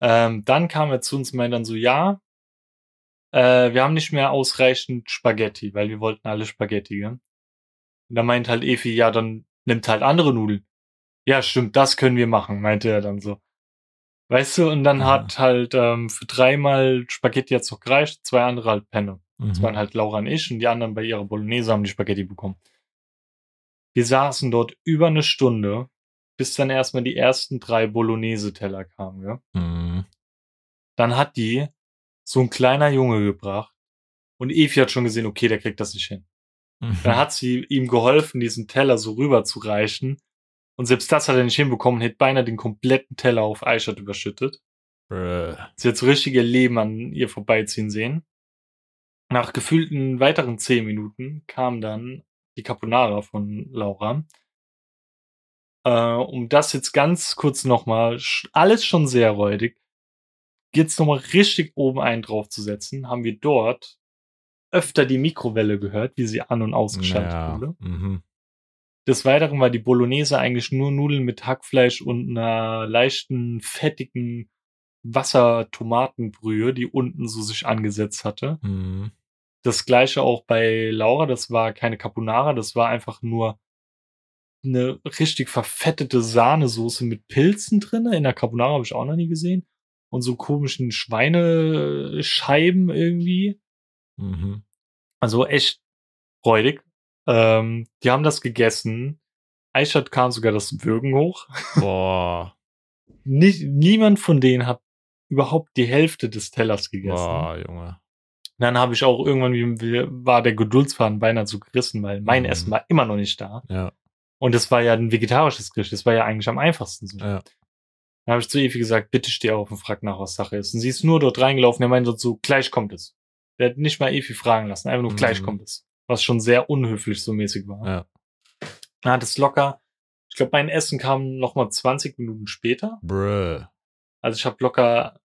ähm, dann kam er zu uns und meinte dann so, ja, äh, wir haben nicht mehr ausreichend Spaghetti, weil wir wollten alle Spaghetti, gell? Und da meint halt Efi, ja, dann nimmt halt andere Nudeln. Ja, stimmt, das können wir machen, meinte er dann so. Weißt du, und dann Ja. hat halt ähm, für dreimal Spaghetti jetzt noch gereicht, zwei andere halt Penne. Das Mhm. waren halt Laura und ich und die anderen bei ihrer Bolognese haben die Spaghetti bekommen. Wir saßen dort über eine Stunde, bis dann erstmal die ersten drei Bolognese-Teller kamen, ja. Mhm. Dann hat die so ein kleiner Junge gebracht und Evi hat schon gesehen, okay, der kriegt das nicht hin. Mhm. Dann hat sie ihm geholfen, diesen Teller so rüber zu reichen. Und selbst das hat er nicht hinbekommen, hätte beinahe den kompletten Teller auf Eichert überschüttet. Bruh. Sie hat so richtig ihr Leben an ihr vorbeiziehen sehen. Nach gefühlten weiteren zehn Minuten kam dann die Carbonara von Laura. Äh, um das jetzt ganz kurz nochmal, alles schon sehr räudig, jetzt nochmal richtig oben einen draufzusetzen, haben wir dort öfter die Mikrowelle gehört, wie sie an- und ausgeschaltet Ja. wurde. Mhm. Des Weiteren war die Bolognese eigentlich nur Nudeln mit Hackfleisch und einer leichten, fettigen Wasser-Tomatenbrühe, die unten so sich angesetzt hatte. Mhm. Das gleiche auch bei Laura, das war keine Carbonara, das war einfach nur eine richtig verfettete Sahnesoße mit Pilzen drinne. In der Carbonara habe ich auch noch nie gesehen. Und so komischen Schweinescheiben irgendwie. Mhm. Also echt räudig. Ähm, die haben das gegessen. Eichert kam sogar das Würgen hoch. Boah. Nicht, niemand von denen hat überhaupt die Hälfte des Tellers gegessen. Boah, Junge. Dann habe ich auch irgendwann, wie, war der Geduldsfaden beinahe zu gerissen, weil mein Mhm. Essen war immer noch nicht da. Ja. Und es war ja ein vegetarisches Gericht. Das war ja eigentlich am einfachsten so. Ja. Dann habe ich zu Evi gesagt, bitte steh auf und frag nach, was Sache ist. Und sie ist nur dort reingelaufen. Der meinte so, gleich kommt es. Der hat nicht mal Evi fragen lassen. Einfach nur, Mhm. gleich kommt es. Was schon sehr unhöflich so mäßig war. Ja. Dann hat es locker, ich glaube, mein Essen kam noch mal 20 Minuten später. Bruh. Also ich habe locker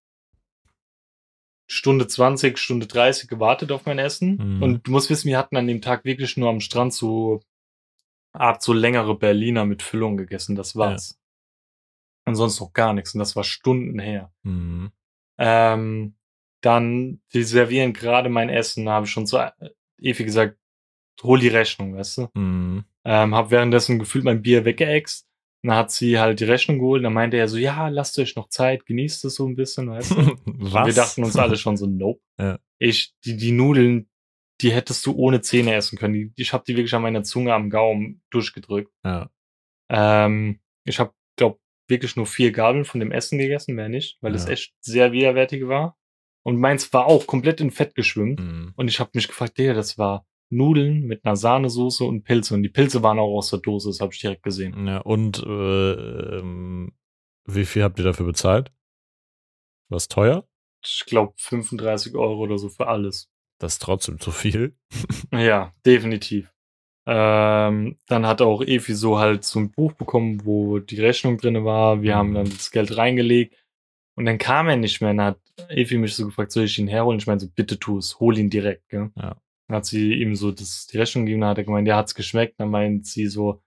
Stunde 20, Stunde 30 gewartet auf mein Essen. Mhm. Und du musst wissen, wir hatten an dem Tag wirklich nur am Strand so Art so längere Berliner mit Füllung gegessen. Das war's. Ansonsten noch gar nichts. Und das war Stunden her. Mhm. Ähm, dann, die servieren gerade mein Essen, da habe ich schon so äh, Evi gesagt, hol die Rechnung, weißt du? Mhm. Ähm, hab währenddessen gefühlt mein Bier weggeext. Dann hat sie halt die Rechnung geholt. Dann meinte er so, ja, lasst euch noch Zeit, genießt es so ein bisschen, weißt du? Was? Wir dachten uns alle schon so, nope. Ja. Ich, die, die Nudeln, die hättest du ohne Zähne essen können. Die, ich habe die wirklich an meiner Zunge am Gaumen durchgedrückt. Ja. Ähm, ich habe, glaub, wirklich nur vier Gabeln von dem Essen gegessen, mehr nicht, weil es Ja. echt sehr widerwärtig war. Und meins war auch komplett in Fett geschwimmt. Mhm. Und ich habe mich gefragt, Digga, das war Nudeln mit einer Sahnesoße und Pilze. Und die Pilze waren auch aus der Dose, das habe ich direkt gesehen. Ja, und äh, ähm, wie viel habt ihr dafür bezahlt? Was teuer? Ich glaube 35 Euro oder so für alles. Das ist trotzdem zu viel. Ja, definitiv. Ähm, dann hat auch Efi so halt so ein Buch bekommen, wo die Rechnung drinne war. Wir haben dann das Geld reingelegt. Und dann kam er nicht mehr. Dann hat Efi mich so gefragt, soll ich ihn herholen? Ich meine so, bitte tu es, hol ihn direkt. Gell? Ja. Dann hat sie ihm so das, die Rechnung gegeben, dann hat er gemeint, ja, hat's geschmeckt. Dann meint sie so,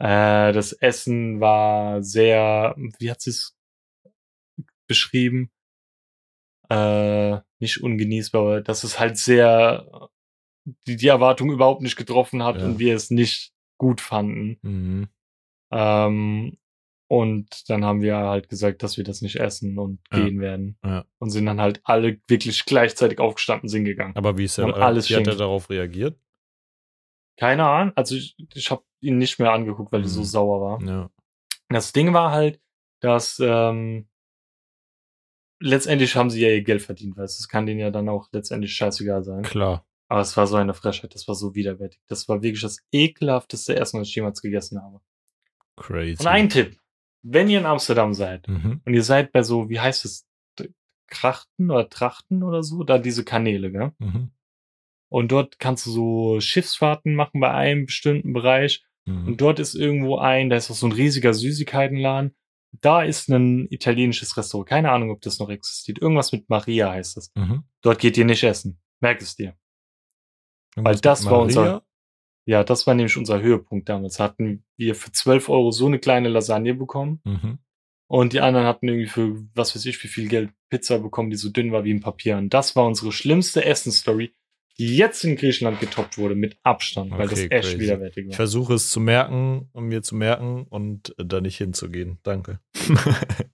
äh, das Essen war sehr, wie hat sie es beschrieben. Äh, nicht ungenießbar, aber dass es halt sehr die, die Erwartung überhaupt nicht getroffen hat Ja. und wir es nicht gut fanden. Mhm. Ähm, und dann haben wir halt gesagt, dass wir das nicht essen und Ja. gehen werden. Ja. Und sind dann halt alle wirklich gleichzeitig aufgestanden, sind gegangen. Aber wie ist er, Und alles wie hat er darauf reagiert? Keine Ahnung, also ich, ich habe ihn nicht mehr angeguckt, weil ich so Mhm. sauer war. Ja. Das Ding war halt, dass ähm, letztendlich haben sie ja ihr Geld verdient, weil es kann denen ja dann auch letztendlich scheißegal sein. Klar. Aber es war so eine Frechheit, das war so widerwärtig. Das war wirklich das ekelhafteste Essen, was ich jemals gegessen habe. Crazy. Und ein Tipp, wenn ihr in Amsterdam seid Mhm. und ihr seid bei so, wie heißt es, Krachten oder Trachten oder so, da diese Kanäle, gell? Mhm. Und dort kannst du so Schiffsfahrten machen bei einem bestimmten Bereich. Mhm. Und dort ist irgendwo ein, da ist auch so ein riesiger Süßigkeitenladen. Da ist ein italienisches Restaurant. Keine Ahnung, ob das noch existiert. Irgendwas mit Maria heißt das. Mhm. Dort geht ihr nicht essen. Merk es dir. Irgendwas das mit war unser-? Ja, das war nämlich unser Höhepunkt damals. Hatten wir für 12 Euro so eine kleine Lasagne bekommen. Mhm. Und die anderen hatten irgendwie für, was weiß ich, wie viel Geld Pizza bekommen, die so dünn war wie ein Papier. Und das war unsere schlimmste Essensstory, die jetzt in Griechenland getoppt wurde, mit Abstand, weil das Okay, echt crazy. widerwärtig Ich war. versuche es zu merken, um mir zu merken und da nicht hinzugehen. Danke.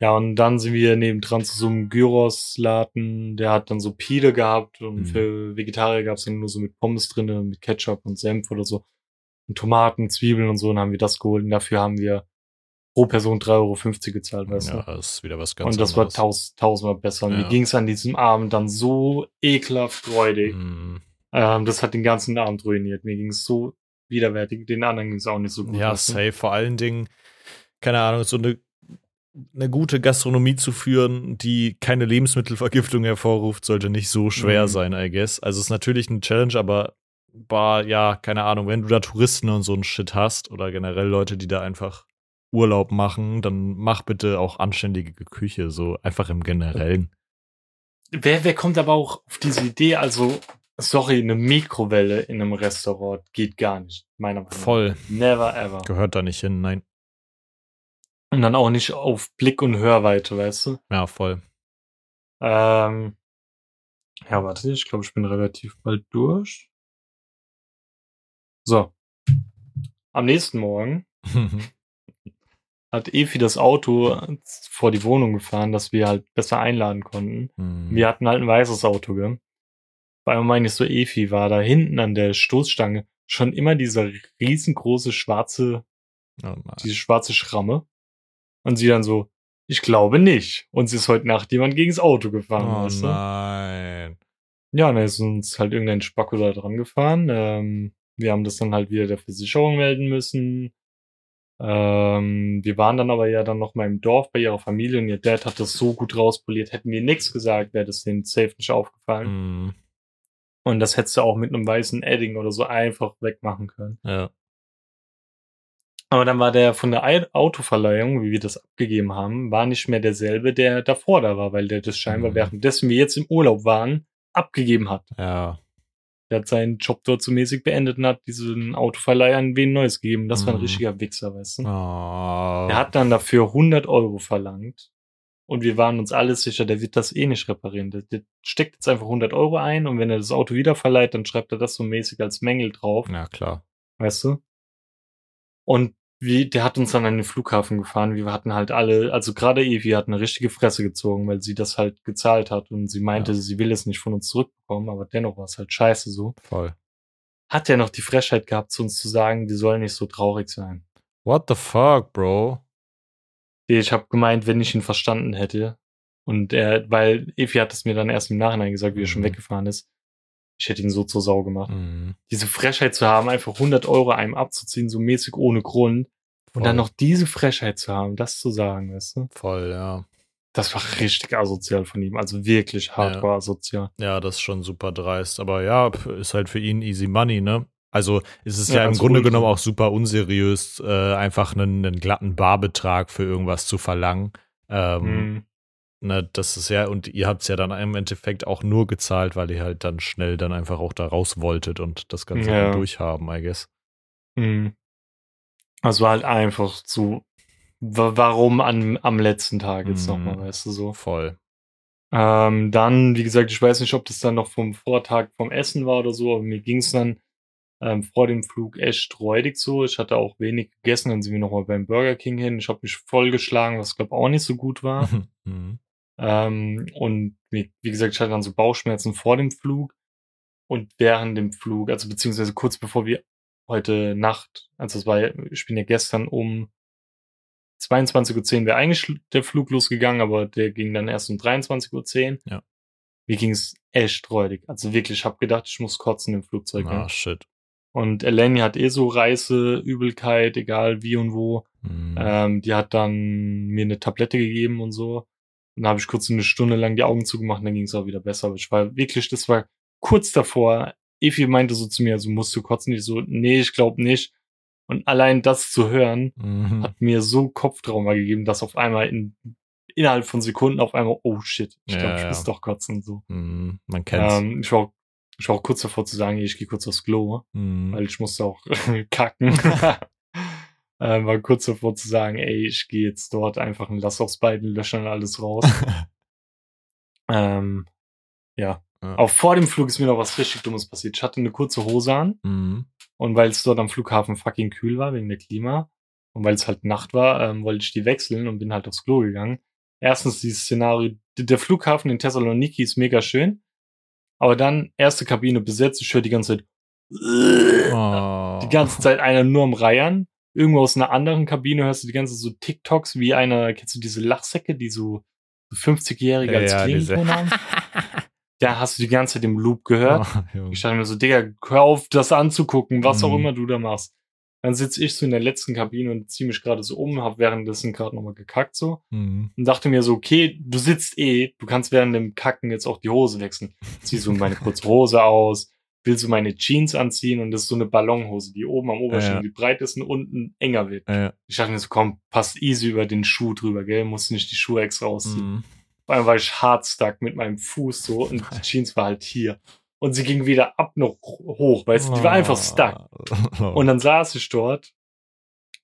Ja, und dann sind wir nebendran zu so einem Gyros-Laden, der hat dann so Pide gehabt und Mhm. für Vegetarier gab es dann nur so mit Pommes drinne, mit Ketchup und Senf oder so. Und Tomaten, Zwiebeln und so, und haben wir das geholt. Und dafür haben wir pro Person 3,50 Euro gezahlt, weißt ja, du? das ist wieder was ganz Und das war anderes. taus tausendmal besser. Und Ja. mir ging es an diesem Abend dann so ekelhaft freudig. Mhm. Ähm, das hat den ganzen Abend ruiniert. Mir ging es so widerwärtig. Den anderen ging es auch nicht so gut. Ja, safe. Vor allen Dingen, keine Ahnung, so eine, eine gute Gastronomie zu führen, die keine Lebensmittelvergiftung hervorruft, sollte nicht so schwer Mhm. sein, I guess. Also es ist natürlich eine Challenge, aber war, ja, keine Ahnung, wenn du da Touristen und so ein Shit hast oder generell Leute, die da einfach Urlaub machen, dann mach bitte auch anständige Küche, so einfach im Generellen. Wer, wer kommt aber auch auf diese Idee? Also, sorry, eine Mikrowelle in einem Restaurant geht gar nicht, meiner Meinung nach. Voll. Never ever. Gehört da nicht hin, nein. Und dann auch nicht auf Blick und Hörweite, weißt du? Ja, voll. Ähm, ja, warte, ich glaube, ich bin relativ bald durch. So. Am nächsten Morgen hat Efi das Auto vor die Wohnung gefahren, dass wir halt besser einladen konnten. Mhm. Wir hatten halt ein weißes Auto, gell? Bei einmal meine ich so, Efi war da hinten an der Stoßstange schon immer dieser riesengroße schwarze, Oh diese schwarze Schramme. Und sie dann so, ich glaube nicht. Und sie ist heute Nacht jemand gegen das Auto gefahren, Oh weißt du? nein. Ja, und dann ist uns halt irgendein Spacko da dran gefahren. Ähm, wir haben das dann halt wieder der Versicherung melden müssen. Ähm, wir waren dann aber ja dann noch mal im Dorf bei ihrer Familie und ihr Dad hat das so gut rauspoliert. Hätten wir nichts gesagt, wäre das denen safe nicht aufgefallen. Mhm. Und das hättest du auch mit einem weißen Edding oder so einfach wegmachen können. Ja. Aber dann war der von der Ei- Autoverleihung, wie wir das abgegeben haben, war nicht mehr derselbe, der davor da war, weil der das scheinbar Mhm. währenddessen wir jetzt im Urlaub waren, abgegeben hat. Ja. Der hat seinen Job dort so mäßig beendet und hat diesen Autoverleihern wen Neues gegeben. Das war ein Mhm. richtiger Wichser, weißt du? Oh. Er hat dann dafür 100 Euro verlangt. Und wir waren uns alle sicher, der wird das eh nicht reparieren. Der, der steckt jetzt einfach 100 Euro ein und wenn er das Auto wieder verleiht, dann schreibt er das so mäßig als Mängel drauf. Ja, klar. Weißt du? Und wie, der hat uns dann an den Flughafen gefahren. Wir hatten halt alle, also gerade Evi hat eine richtige Fresse gezogen, weil sie das halt gezahlt hat und sie meinte, Ja. sie will es nicht von uns zurückbekommen, aber dennoch war es halt scheiße so. Voll. Hat er noch die Frechheit gehabt, zu uns zu sagen, wir sollen nicht so traurig sein. What the fuck, Bro? Ich habe gemeint, wenn ich ihn verstanden hätte. Und er, weil Evi hat es mir dann erst im Nachhinein gesagt, wie er schon Mhm. weggefahren ist. Ich hätte ihn so zur Sau gemacht. Mhm. Diese Frechheit zu haben, einfach 100 Euro einem abzuziehen, so mäßig ohne Grund. Und dann Voll. noch diese Frechheit zu haben, das zu sagen, weißt du? Voll, ja. Das war richtig asozial von ihm. Also wirklich hardcore asozial. Ja, das ist schon super dreist. Aber ja, ist halt für ihn easy money, ne? Also ist es Ja, ja, im also Grunde genommen auch super unseriös, äh, einfach einen, einen glatten Barbetrag für irgendwas zu verlangen. Ähm, Mhm. Ne, das ist ja, und ihr habt es ja dann im Endeffekt auch nur gezahlt, weil ihr halt dann schnell dann einfach auch da raus wolltet und das Ganze Ja. durchhaben, I guess. Mhm. Also halt einfach zu wa- warum an, am letzten Tag jetzt Mhm. nochmal, weißt du so. Voll. Ähm, dann, wie gesagt, ich weiß nicht, ob das dann noch vom Vortag vom Essen war oder so, aber mir ging es dann ähm, vor dem Flug echt räudig so. Ich hatte auch wenig gegessen, dann sind wir nochmal beim Burger King hin. Ich habe mich vollgeschlagen, was glaube auch nicht so gut war. Mhm. Ähm, und wie, wie gesagt, ich hatte dann so Bauchschmerzen vor dem Flug und während dem Flug, also beziehungsweise kurz bevor wir heute Nacht, also es war, ich bin ja gestern um 22.10 Uhr wäre eigentlich der Flug losgegangen, aber der ging dann erst um 23.10 Uhr. Ja. Mir ging es echt räudig. Also wirklich, ich habe gedacht, ich muss kotzen im Flugzeug. Ah, ne? shit. Und Eleni hat eh so Reise, Übelkeit, egal wie und wo. Mhm. Ähm, die hat dann mir eine Tablette gegeben und so. Und dann habe ich kurz eine Stunde lang die Augen zugemacht und dann ging es auch wieder besser. Aber ich war wirklich, das war kurz davor. Efi meinte so zu mir, also musst du kotzen? Ich so, nee, ich glaube nicht. Und allein das zu hören, Mhm. hat mir so Kopftrauma gegeben, dass auf einmal in, innerhalb von Sekunden auf einmal, oh shit, ich Ja, glaube, ich ja. muss doch kotzen. So. Mhm. Man kennt's. Ähm, ich, war auch, ich war auch kurz davor zu sagen, ich gehe kurz aufs Klo Mhm. weil ich musste auch kacken. ähm, war kurz davor zu sagen, ey, ich gehe jetzt dort einfach und lass aufs beiden löschen und alles raus. ähm, ja. Ja. Auch vor dem Flug ist mir noch was richtig Dummes passiert. Ich hatte eine kurze Hose an Mhm. und weil es dort am Flughafen fucking kühl war wegen der Klima und weil es halt Nacht war, ähm, wollte ich die wechseln und bin halt aufs Klo gegangen. Erstens dieses Szenario, der Flughafen in Thessaloniki ist mega schön, aber dann erste Kabine besetzt, ich höre die ganze Zeit Oh. die ganze Zeit einer nur am Reiern. Irgendwo aus einer anderen Kabine hörst du die ganze so TikToks wie einer, kennst du diese Lachsäcke, die so, so 50-Jährige Ja, als ja, Klingelton haben? Da hast du die ganze Zeit im Loop gehört. Oh. Ich dachte mir so, Digga, hör auf, das anzugucken, was auch Mhm. immer du da machst. Dann sitze ich so in der letzten Kabine und ziehe mich gerade so um, hab währenddessen gerade nochmal gekackt so Mhm. und dachte mir so, okay, du sitzt eh, du kannst während dem Kacken jetzt auch die Hose wechseln. Zieh so meine kurze Hose aus, will so meine Jeans anziehen und das ist so eine Ballonhose, die oben am Oberschenkel Ja. die breit ist und unten enger wird. Ja. Ich dachte mir so, komm, passt easy über den Schuh drüber, gell, musst nicht die Schuhe extra ausziehen. Mhm. Vor allem war ich hart stuck mit meinem Fuß so und die Jeans war halt hier. Und sie ging weder ab noch hoch, weißt du, die war einfach stuck. Oh. Und dann saß ich dort,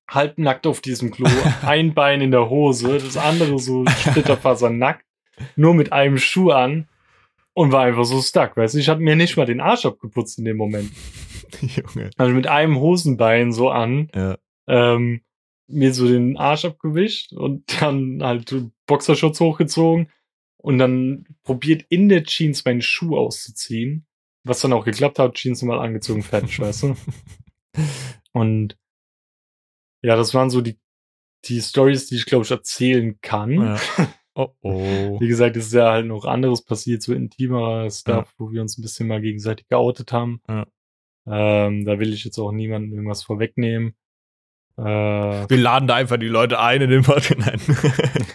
halbnackt auf diesem Klo, ein Bein in der Hose, das andere so splitterfasernackt, nur mit einem Schuh an und war einfach so stuck, weißt du. Ich habe mir nicht mal den Arsch abgeputzt in dem Moment. Junge. Also mit einem Hosenbein so an, Ja. ähm, mir so den Arsch abgewischt und dann halt Boxershorts hochgezogen und dann probiert in der Jeans meinen Schuh auszuziehen, was dann auch geklappt hat, Jeans mal angezogen, fertig, weißt du. Und ja, das waren so die, die Stories, die ich glaube ich erzählen kann. Ja. Oh oh. Wie gesagt, es ist ja halt noch anderes passiert, so intimerer Stuff, wo wir uns ein bisschen mal gegenseitig geoutet haben. Ja. Ähm, da will ich jetzt auch niemandem irgendwas vorwegnehmen. Äh, Wir laden da einfach die Leute ein in den Podcast.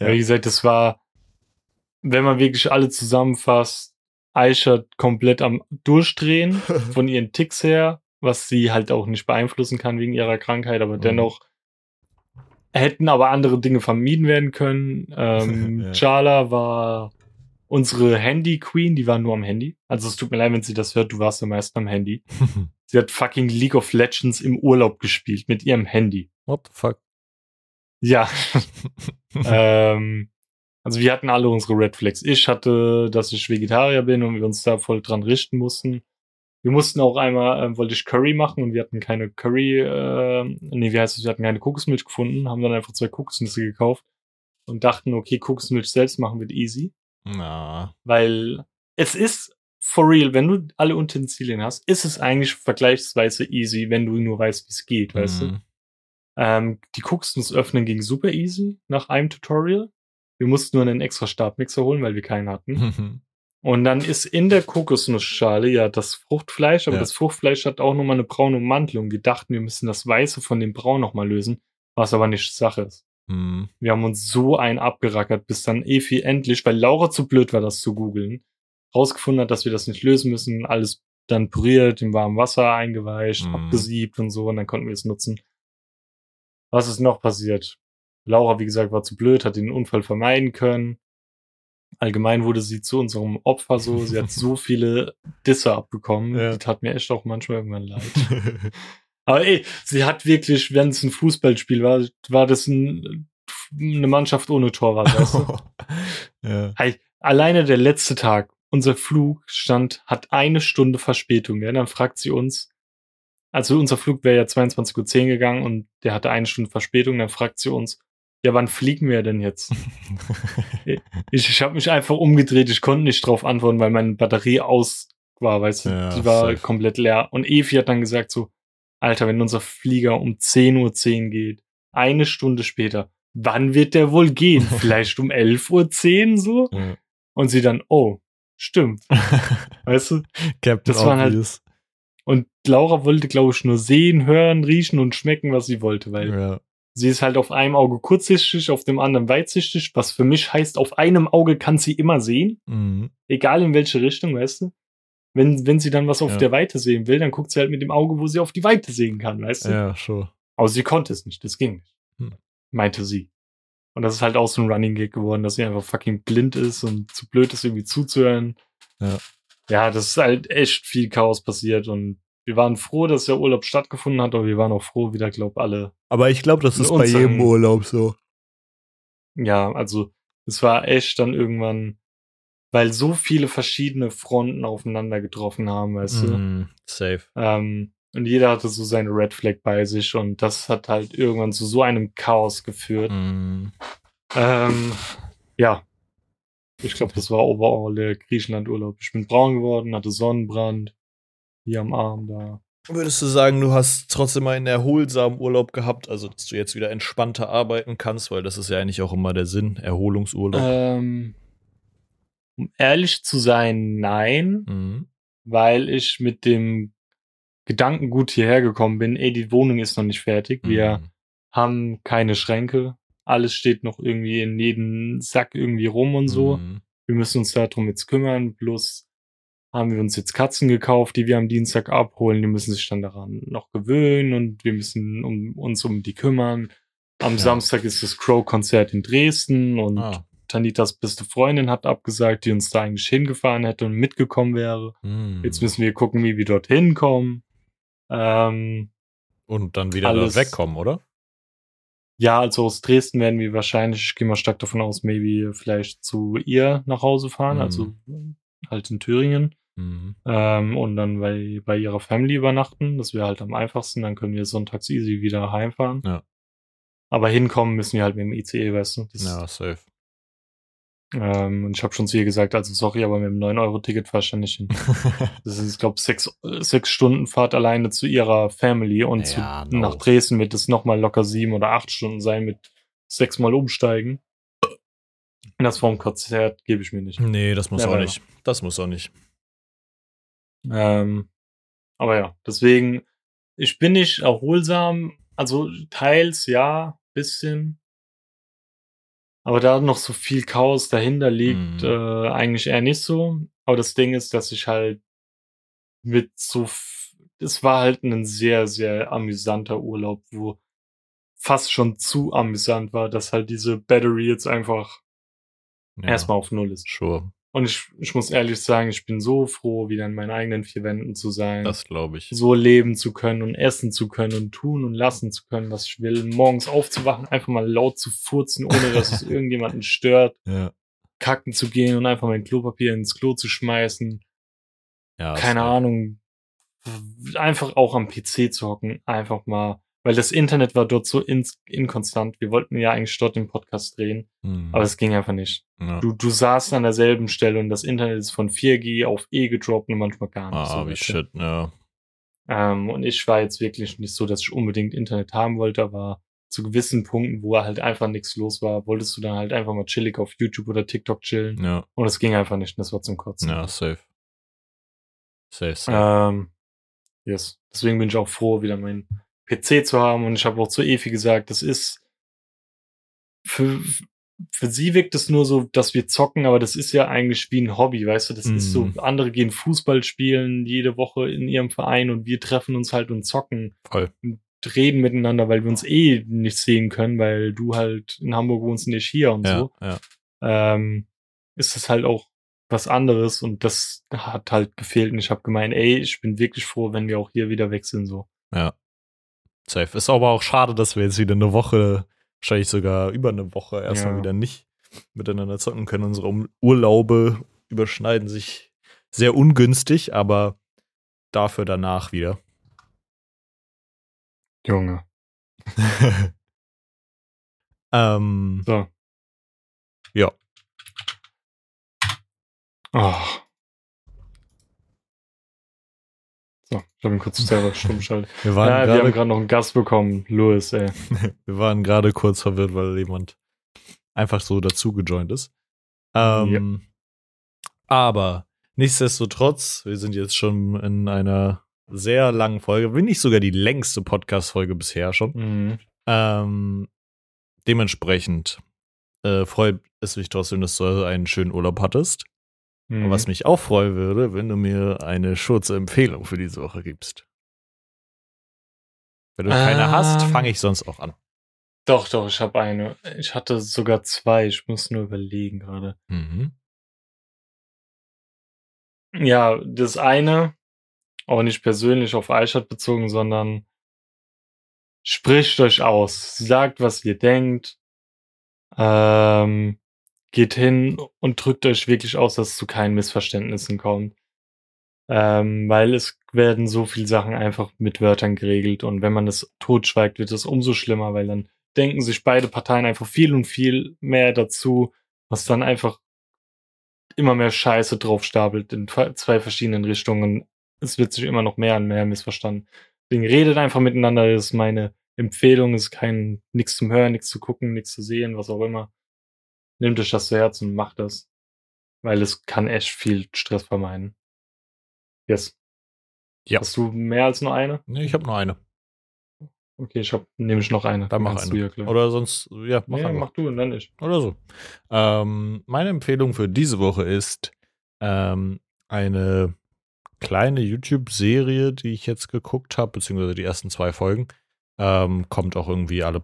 Ja. Wie gesagt, das war, wenn man wirklich alle zusammenfasst, Aisha komplett am Durchdrehen von ihren Ticks her, was sie halt auch nicht beeinflussen kann wegen ihrer Krankheit, aber Mhm. dennoch hätten aber andere Dinge vermieden werden können. Ähm, Ja. Chala war unsere Handy-Queen, die war nur am Handy. Also es tut mir leid, wenn sie das hört, du warst am meisten am Handy. Sie hat fucking League of Legends im Urlaub gespielt mit ihrem Handy. What the fuck? Ja, ähm, also wir hatten alle unsere Red Flags. Ich hatte, dass ich Vegetarier bin und wir uns da voll dran richten mussten. Wir mussten auch einmal, ähm, wollte ich Curry machen und wir hatten keine Curry, äh, nee, wie heißt es, wir hatten keine Kokosmilch gefunden, haben dann einfach zwei Kokosnüsse gekauft und dachten, okay, Kokosmilch selbst machen wird easy, Na. weil es ist for real, wenn du alle Utensilien hast, ist es eigentlich vergleichsweise easy, wenn du nur weißt, wie es geht, weißt du? Mhm. Ähm, die Kokosnuss öffnen ging super easy nach einem Tutorial. Wir mussten nur einen extra Stabmixer holen, weil wir keinen hatten. Mhm. Und dann ist in der Kokosnussschale ja das Fruchtfleisch, aber Ja. das Fruchtfleisch hat auch nochmal eine braune Ummantelung. Wir dachten, wir müssen das Weiße von dem Braun nochmal lösen, was aber nicht Sache ist. Mhm. Wir haben uns so ein abgerackert, bis dann Efi endlich, weil Laura zu blöd war, das zu googeln, rausgefunden hat, dass wir das nicht lösen müssen, alles dann püriert, im warmen Wasser eingeweicht, Mhm. abgesiebt und so, und dann konnten wir es nutzen. Was ist noch passiert? Laura, wie gesagt, war zu blöd, hat den Unfall vermeiden können. Allgemein wurde sie zu unserem Opfer so. Sie hat so viele Disse abbekommen. Ja. Die tat mir echt auch manchmal irgendwann leid. Aber ey, sie hat wirklich, wenn es ein Fußballspiel war, war das ein, eine Mannschaft ohne Torwart, weißt du? ja. Alleine der letzte Tag, unser Flug stand, hat eine Stunde Verspätung. Ja? Dann fragt sie uns, also unser Flug wäre ja 22.10 Uhr gegangen und der hatte eine Stunde Verspätung. Dann fragt sie uns, ja, wann fliegen wir denn jetzt? ich ich habe mich einfach umgedreht, ich konnte nicht drauf antworten, weil meine Batterie aus war, weißt du, Ja, die war safe. komplett leer. Und Evi hat dann gesagt so, Alter, wenn unser Flieger um 10.10 Uhr geht, eine Stunde später, wann wird der wohl gehen? Vielleicht um 11.10 Uhr so? Ja. Und sie dann, oh, stimmt, weißt du? Captain Das waren halt-. Und Laura wollte, glaube ich, nur sehen, hören, riechen und schmecken, was sie wollte, weil ja. Sie ist halt auf einem Auge kurzsichtig, auf dem anderen weitsichtig, was für mich heißt, auf einem Auge kann sie immer sehen, Mhm. egal in welche Richtung, weißt du? Wenn, wenn sie dann was auf Ja. der Weite sehen will, dann guckt sie halt mit dem Auge, wo sie auf die Weite sehen kann, weißt du? ja, schon. Aber sie konnte es nicht, das ging nicht. Hm. Meinte sie. Und das ist halt auch so ein Running Gag geworden, dass sie einfach fucking blind ist und zu blöd ist, irgendwie zuzuhören. Ja. Ja, das ist halt echt viel Chaos passiert und wir waren froh, dass der Urlaub stattgefunden hat, aber wir waren auch froh, wieder, glaub alle. Aber ich glaube, das ist bei jedem Urlaub so. Ja, also es war echt dann irgendwann, weil so viele verschiedene Fronten aufeinander getroffen haben, weißt du. Mhm. Safe. Ähm, und jeder hatte so seine Red Flag bei sich und das hat halt irgendwann zu so einem Chaos geführt. Mhm. Ähm, ja. Ich glaube, das war overall der Griechenland-Urlaub. Ich bin braun geworden, hatte Sonnenbrand. Hier am Arm da. Würdest du sagen, du hast trotzdem einen erholsamen Urlaub gehabt, also dass du jetzt wieder entspannter arbeiten kannst, weil das ist ja eigentlich auch immer der Sinn, Erholungsurlaub. Ähm, um ehrlich zu sein, nein, Mhm. weil ich mit dem Gedankengut hierher gekommen bin, ey, die Wohnung ist noch nicht fertig. Wir Mhm. haben keine Schränke. Alles steht noch irgendwie in jedem Sack irgendwie rum und so. Mhm. wir müssen uns darum jetzt kümmern. Plus haben wir uns jetzt Katzen gekauft, die wir am Dienstag abholen. Die müssen sich dann daran noch gewöhnen und wir müssen um, uns um die kümmern. Am Ja. Samstag ist das Crow-Konzert in Dresden und Ah. Tanitas beste Freundin hat abgesagt, die uns da eigentlich hingefahren hätte und mitgekommen wäre. Mhm. Jetzt müssen wir gucken, wie wir dorthin kommen. Ähm, Und dann wieder alles- da wegkommen, oder? ja, also aus Dresden werden wir wahrscheinlich, ich gehe mal stark davon aus, maybe vielleicht zu ihr nach Hause fahren, Mhm. also halt in Thüringen. Mhm. Ähm, und dann bei, bei ihrer Family übernachten. Das wäre halt am einfachsten. Dann können wir sonntags easy wieder heimfahren. Ja. Aber hinkommen müssen wir halt mit dem ICE, weißt du. Das, Ja, safe. ähm, und ich habe schon zu ihr gesagt, also sorry, aber mit dem 9-Euro-Ticket fahr ich da nicht hin. Das ist, ich glaube, sechs, äh, sechs Stunden Fahrt alleine zu ihrer Family und Ja, zu, no. nach Dresden wird es nochmal locker sieben oder acht Stunden sein mit sechsmal umsteigen. Das vorm Konzert gebe ich mir nicht. nee, das muss Ja, auch nicht. Das muss auch nicht. Ähm, aber ja, deswegen, ich bin nicht erholsam, also teils ja, bisschen. Aber da noch so viel Chaos dahinter liegt, Mhm. äh, eigentlich eher nicht so. Aber das Ding ist, dass ich halt mit so, es war halt ein sehr, sehr amüsanter Urlaub, wo fast schon zu amüsant war, dass halt diese Battery jetzt einfach Ja, erstmal auf Null ist. Sure. Und ich, ich muss ehrlich sagen, ich bin so froh, wieder in meinen eigenen vier Wänden zu sein. Das glaube ich. so leben zu können und essen zu können und tun und lassen zu können, was ich will. Morgens aufzuwachen, einfach mal laut zu furzen, ohne dass es irgendjemanden stört. Ja. Kacken zu gehen und einfach mein Klopapier ins Klo zu schmeißen. ja Keine. Ahnung. Einfach auch am PC zu hocken. Einfach mal. Weil das Internet war dort so ins, inkonstant. Wir wollten ja eigentlich dort den Podcast drehen. Mhm. Aber es ging einfach nicht. ja. Du, du saßt an derselben Stelle und das Internet ist von 4G auf E gedroppt und manchmal gar nicht. ah, so, wie shit, ja. Ähm, und ich war jetzt wirklich nicht so, dass ich unbedingt Internet haben wollte, aber zu gewissen Punkten, wo halt einfach nichts los war, wolltest du dann halt einfach mal chillig auf YouTube oder TikTok chillen. Ja, Und es ging einfach nicht. und Das war zum Kotzen. ja, safe. Safe, safe. Ähm, yes. Deswegen bin ich auch froh, wieder meinen PC zu haben. Und ich habe auch zu Efi gesagt, das ist für, für sie wirkt es nur so, dass wir zocken, aber das ist ja eigentlich wie ein Hobby, weißt du? Das ist so, Mhm. andere gehen Fußball spielen jede Woche in ihrem Verein und wir treffen uns halt und zocken. Voll. reden miteinander, weil wir uns eh nicht sehen können, weil du halt in Hamburg wohnst und nicht hier und Ja, so, ja. ähm, ist es halt auch was anderes und das hat halt gefehlt und ich habe gemeint, ey, ich bin wirklich froh, wenn wir auch hier wieder sind so. Ja. Safe. Ist aber auch schade, dass wir jetzt wieder eine Woche, wahrscheinlich sogar über eine Woche erstmal Ja. wieder nicht miteinander zocken können. Unsere Urlaube überschneiden sich sehr ungünstig, aber dafür danach wieder. Junge. ähm, So. Ja. Oh. So, ich habe ihn kurz selber stumm geschaltet. wir waren Ja, wir haben gerade noch einen Gast bekommen. Louis, ey. wir waren gerade kurz verwirrt, weil jemand einfach so dazu gejoint ist. Ähm, Aber nichtsdestotrotz, wir sind jetzt schon in einer sehr langen Folge, wenn nicht sogar die längste Podcast-Folge bisher schon. Mhm. Ähm, dementsprechend äh, freut es mich trotzdem, dass du einen schönen Urlaub hattest. Mhm. Und was mich auch freuen würde, wenn du mir eine kurze Empfehlung für diese Woche gibst. Wenn du keine hast, Ähm. fange ich sonst auch an. Doch, doch, ich habe eine. Ich hatte sogar zwei. Ich muss nur überlegen gerade. Mhm. Ja, das eine, auch nicht persönlich auf Eichert bezogen, sondern spricht euch aus. Sagt, was ihr denkt. Ähm, geht hin und drückt euch wirklich aus, dass es zu keinen Missverständnissen kommt. Ähm, weil es werden so viele Sachen einfach mit Wörtern geregelt und wenn man es totschweigt, wird es umso schlimmer, weil dann denken sich beide Parteien einfach viel und viel mehr dazu, was dann einfach immer mehr Scheiße drauf stapelt in zwei verschiedenen Richtungen. Es wird sich immer noch mehr und mehr missverstanden. Deswegen redet einfach miteinander, das ist meine Empfehlung, es ist kein nichts zum Hören, nichts zu gucken, nichts zu sehen, was auch immer. Nehmt euch das zu Herzen und macht das. Weil es kann echt viel Stress vermeiden. Yes. Ja. Hast du mehr als nur eine? Nee, ich habe nur eine. Okay, ich hab nämlich noch eine. Dann mach eine. Du ja. Oder sonst, ja, mach nee, einfach. mach du und dann ich. Oder so. Ähm, meine Empfehlung für diese Woche ist ähm, eine kleine YouTube-Serie, die ich jetzt geguckt habe, beziehungsweise die ersten zwei Folgen. Ähm, kommt auch irgendwie alle,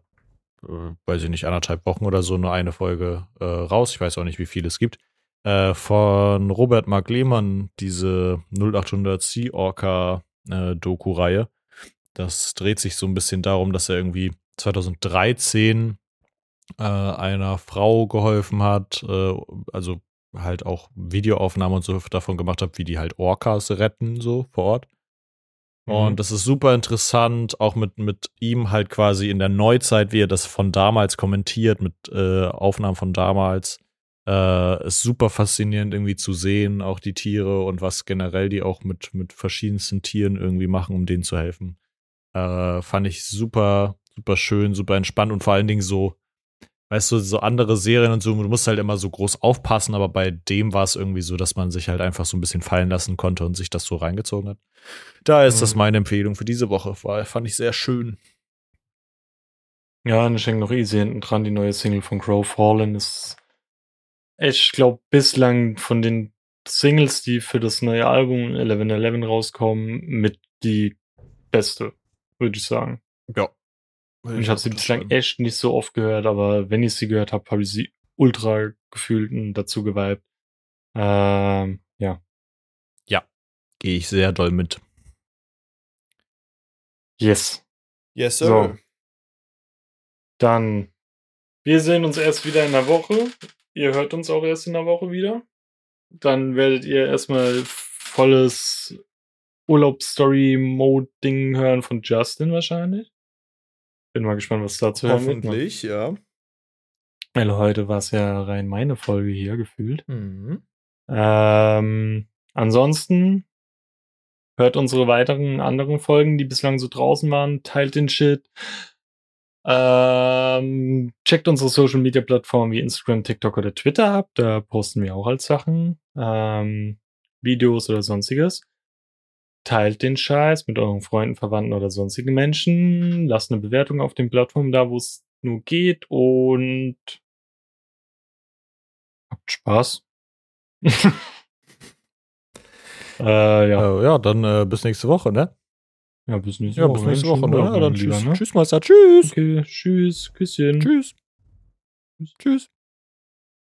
äh, weiß ich nicht, anderthalb Wochen oder so nur eine Folge äh, raus. Ich weiß auch nicht, wie viel es gibt. Äh, von Robert Mark Lehmann, diese 0800 Sea Orca Doku-Reihe. Das dreht sich so ein bisschen darum, dass er irgendwie 2013 äh, einer Frau geholfen hat, äh, also halt auch Videoaufnahmen und so davon gemacht hat, wie die halt Orcas retten, so vor Ort. Mhm. Und das ist super interessant, auch mit, mit ihm halt quasi in der Neuzeit, wie er das von damals kommentiert, mit äh, Aufnahmen von damals. Äh, ist super faszinierend irgendwie zu sehen, auch die Tiere und was generell die auch mit, mit verschiedensten Tieren irgendwie machen, um denen zu helfen. Äh, fand ich super, super schön, super entspannt und vor allen Dingen so, weißt du, so andere Serien und so, du musst halt immer so groß aufpassen, aber bei dem war es irgendwie so, dass man sich halt einfach so ein bisschen fallen lassen konnte und sich das so reingezogen hat. Da ist das Mhm. meine Empfehlung für diese Woche. War, fand ich sehr schön. Ja, und ich hänge noch easy hinten dran. Die neue Single von Crow Fallen ist, ich glaube, bislang von den Singles, die für das neue Album 1111 rauskommen, mit die beste, würde ich sagen. Ja. Und ich habe sie bislang echt nicht so oft gehört, aber wenn ich sie gehört habe, habe ich sie ultra gefühlt und dazu geweibt. Ähm, ja. Gehe ich sehr doll mit. Yes. Yes, So. Dann, wir sehen uns erst wieder in der Woche. Ihr hört uns auch erst in der Woche wieder. Dann werdet ihr erstmal volles Urlaub-Story-Mode-Ding hören von Justin wahrscheinlich. Bin mal gespannt, was da zu hören wird. ne? Hoffentlich, ja. Weil heute war es ja rein meine Folge hier gefühlt. Mhm. Ähm, ansonsten hört unsere weiteren anderen Folgen, die bislang so draußen waren, teilt den Shit. Ähm, checkt unsere Social Media Plattformen wie Instagram, TikTok oder Twitter ab. Da posten wir auch als Sachen, ähm, Videos oder sonstiges. Teilt den Scheiß mit euren Freunden, Verwandten oder sonstigen Menschen. Lasst eine Bewertung auf den Plattformen da, wo es nur geht und habt Spaß. äh, ja. Äh, ja, dann äh, bis nächste Woche, ne? ja, bis nächste Ja, Woche. bis nächste Schönen Woche, ne? Ja, dann mein Lieber, tschüss, ne? tschüss, Meister, tschüss. Okay, tschüss, Küsschen. Tschüss. Tschüss.